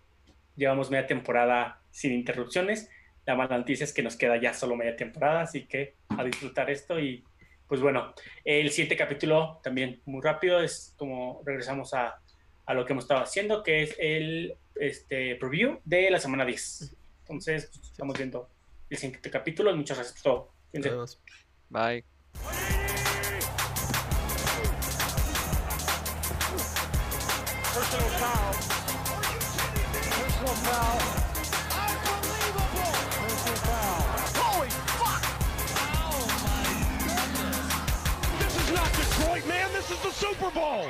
llevamos media temporada sin interrupciones. La mala noticia es que nos queda ya solo media temporada, así que a disfrutar esto y pues bueno, el siguiente capítulo también muy rápido es como regresamos a, a lo que hemos estado haciendo, que es el este, preview de la semana 10. Entonces, pues, estamos viendo el siguiente capítulo muchas gracias por todo. Bye. Personal foul. Personal foul. The Super Bowl.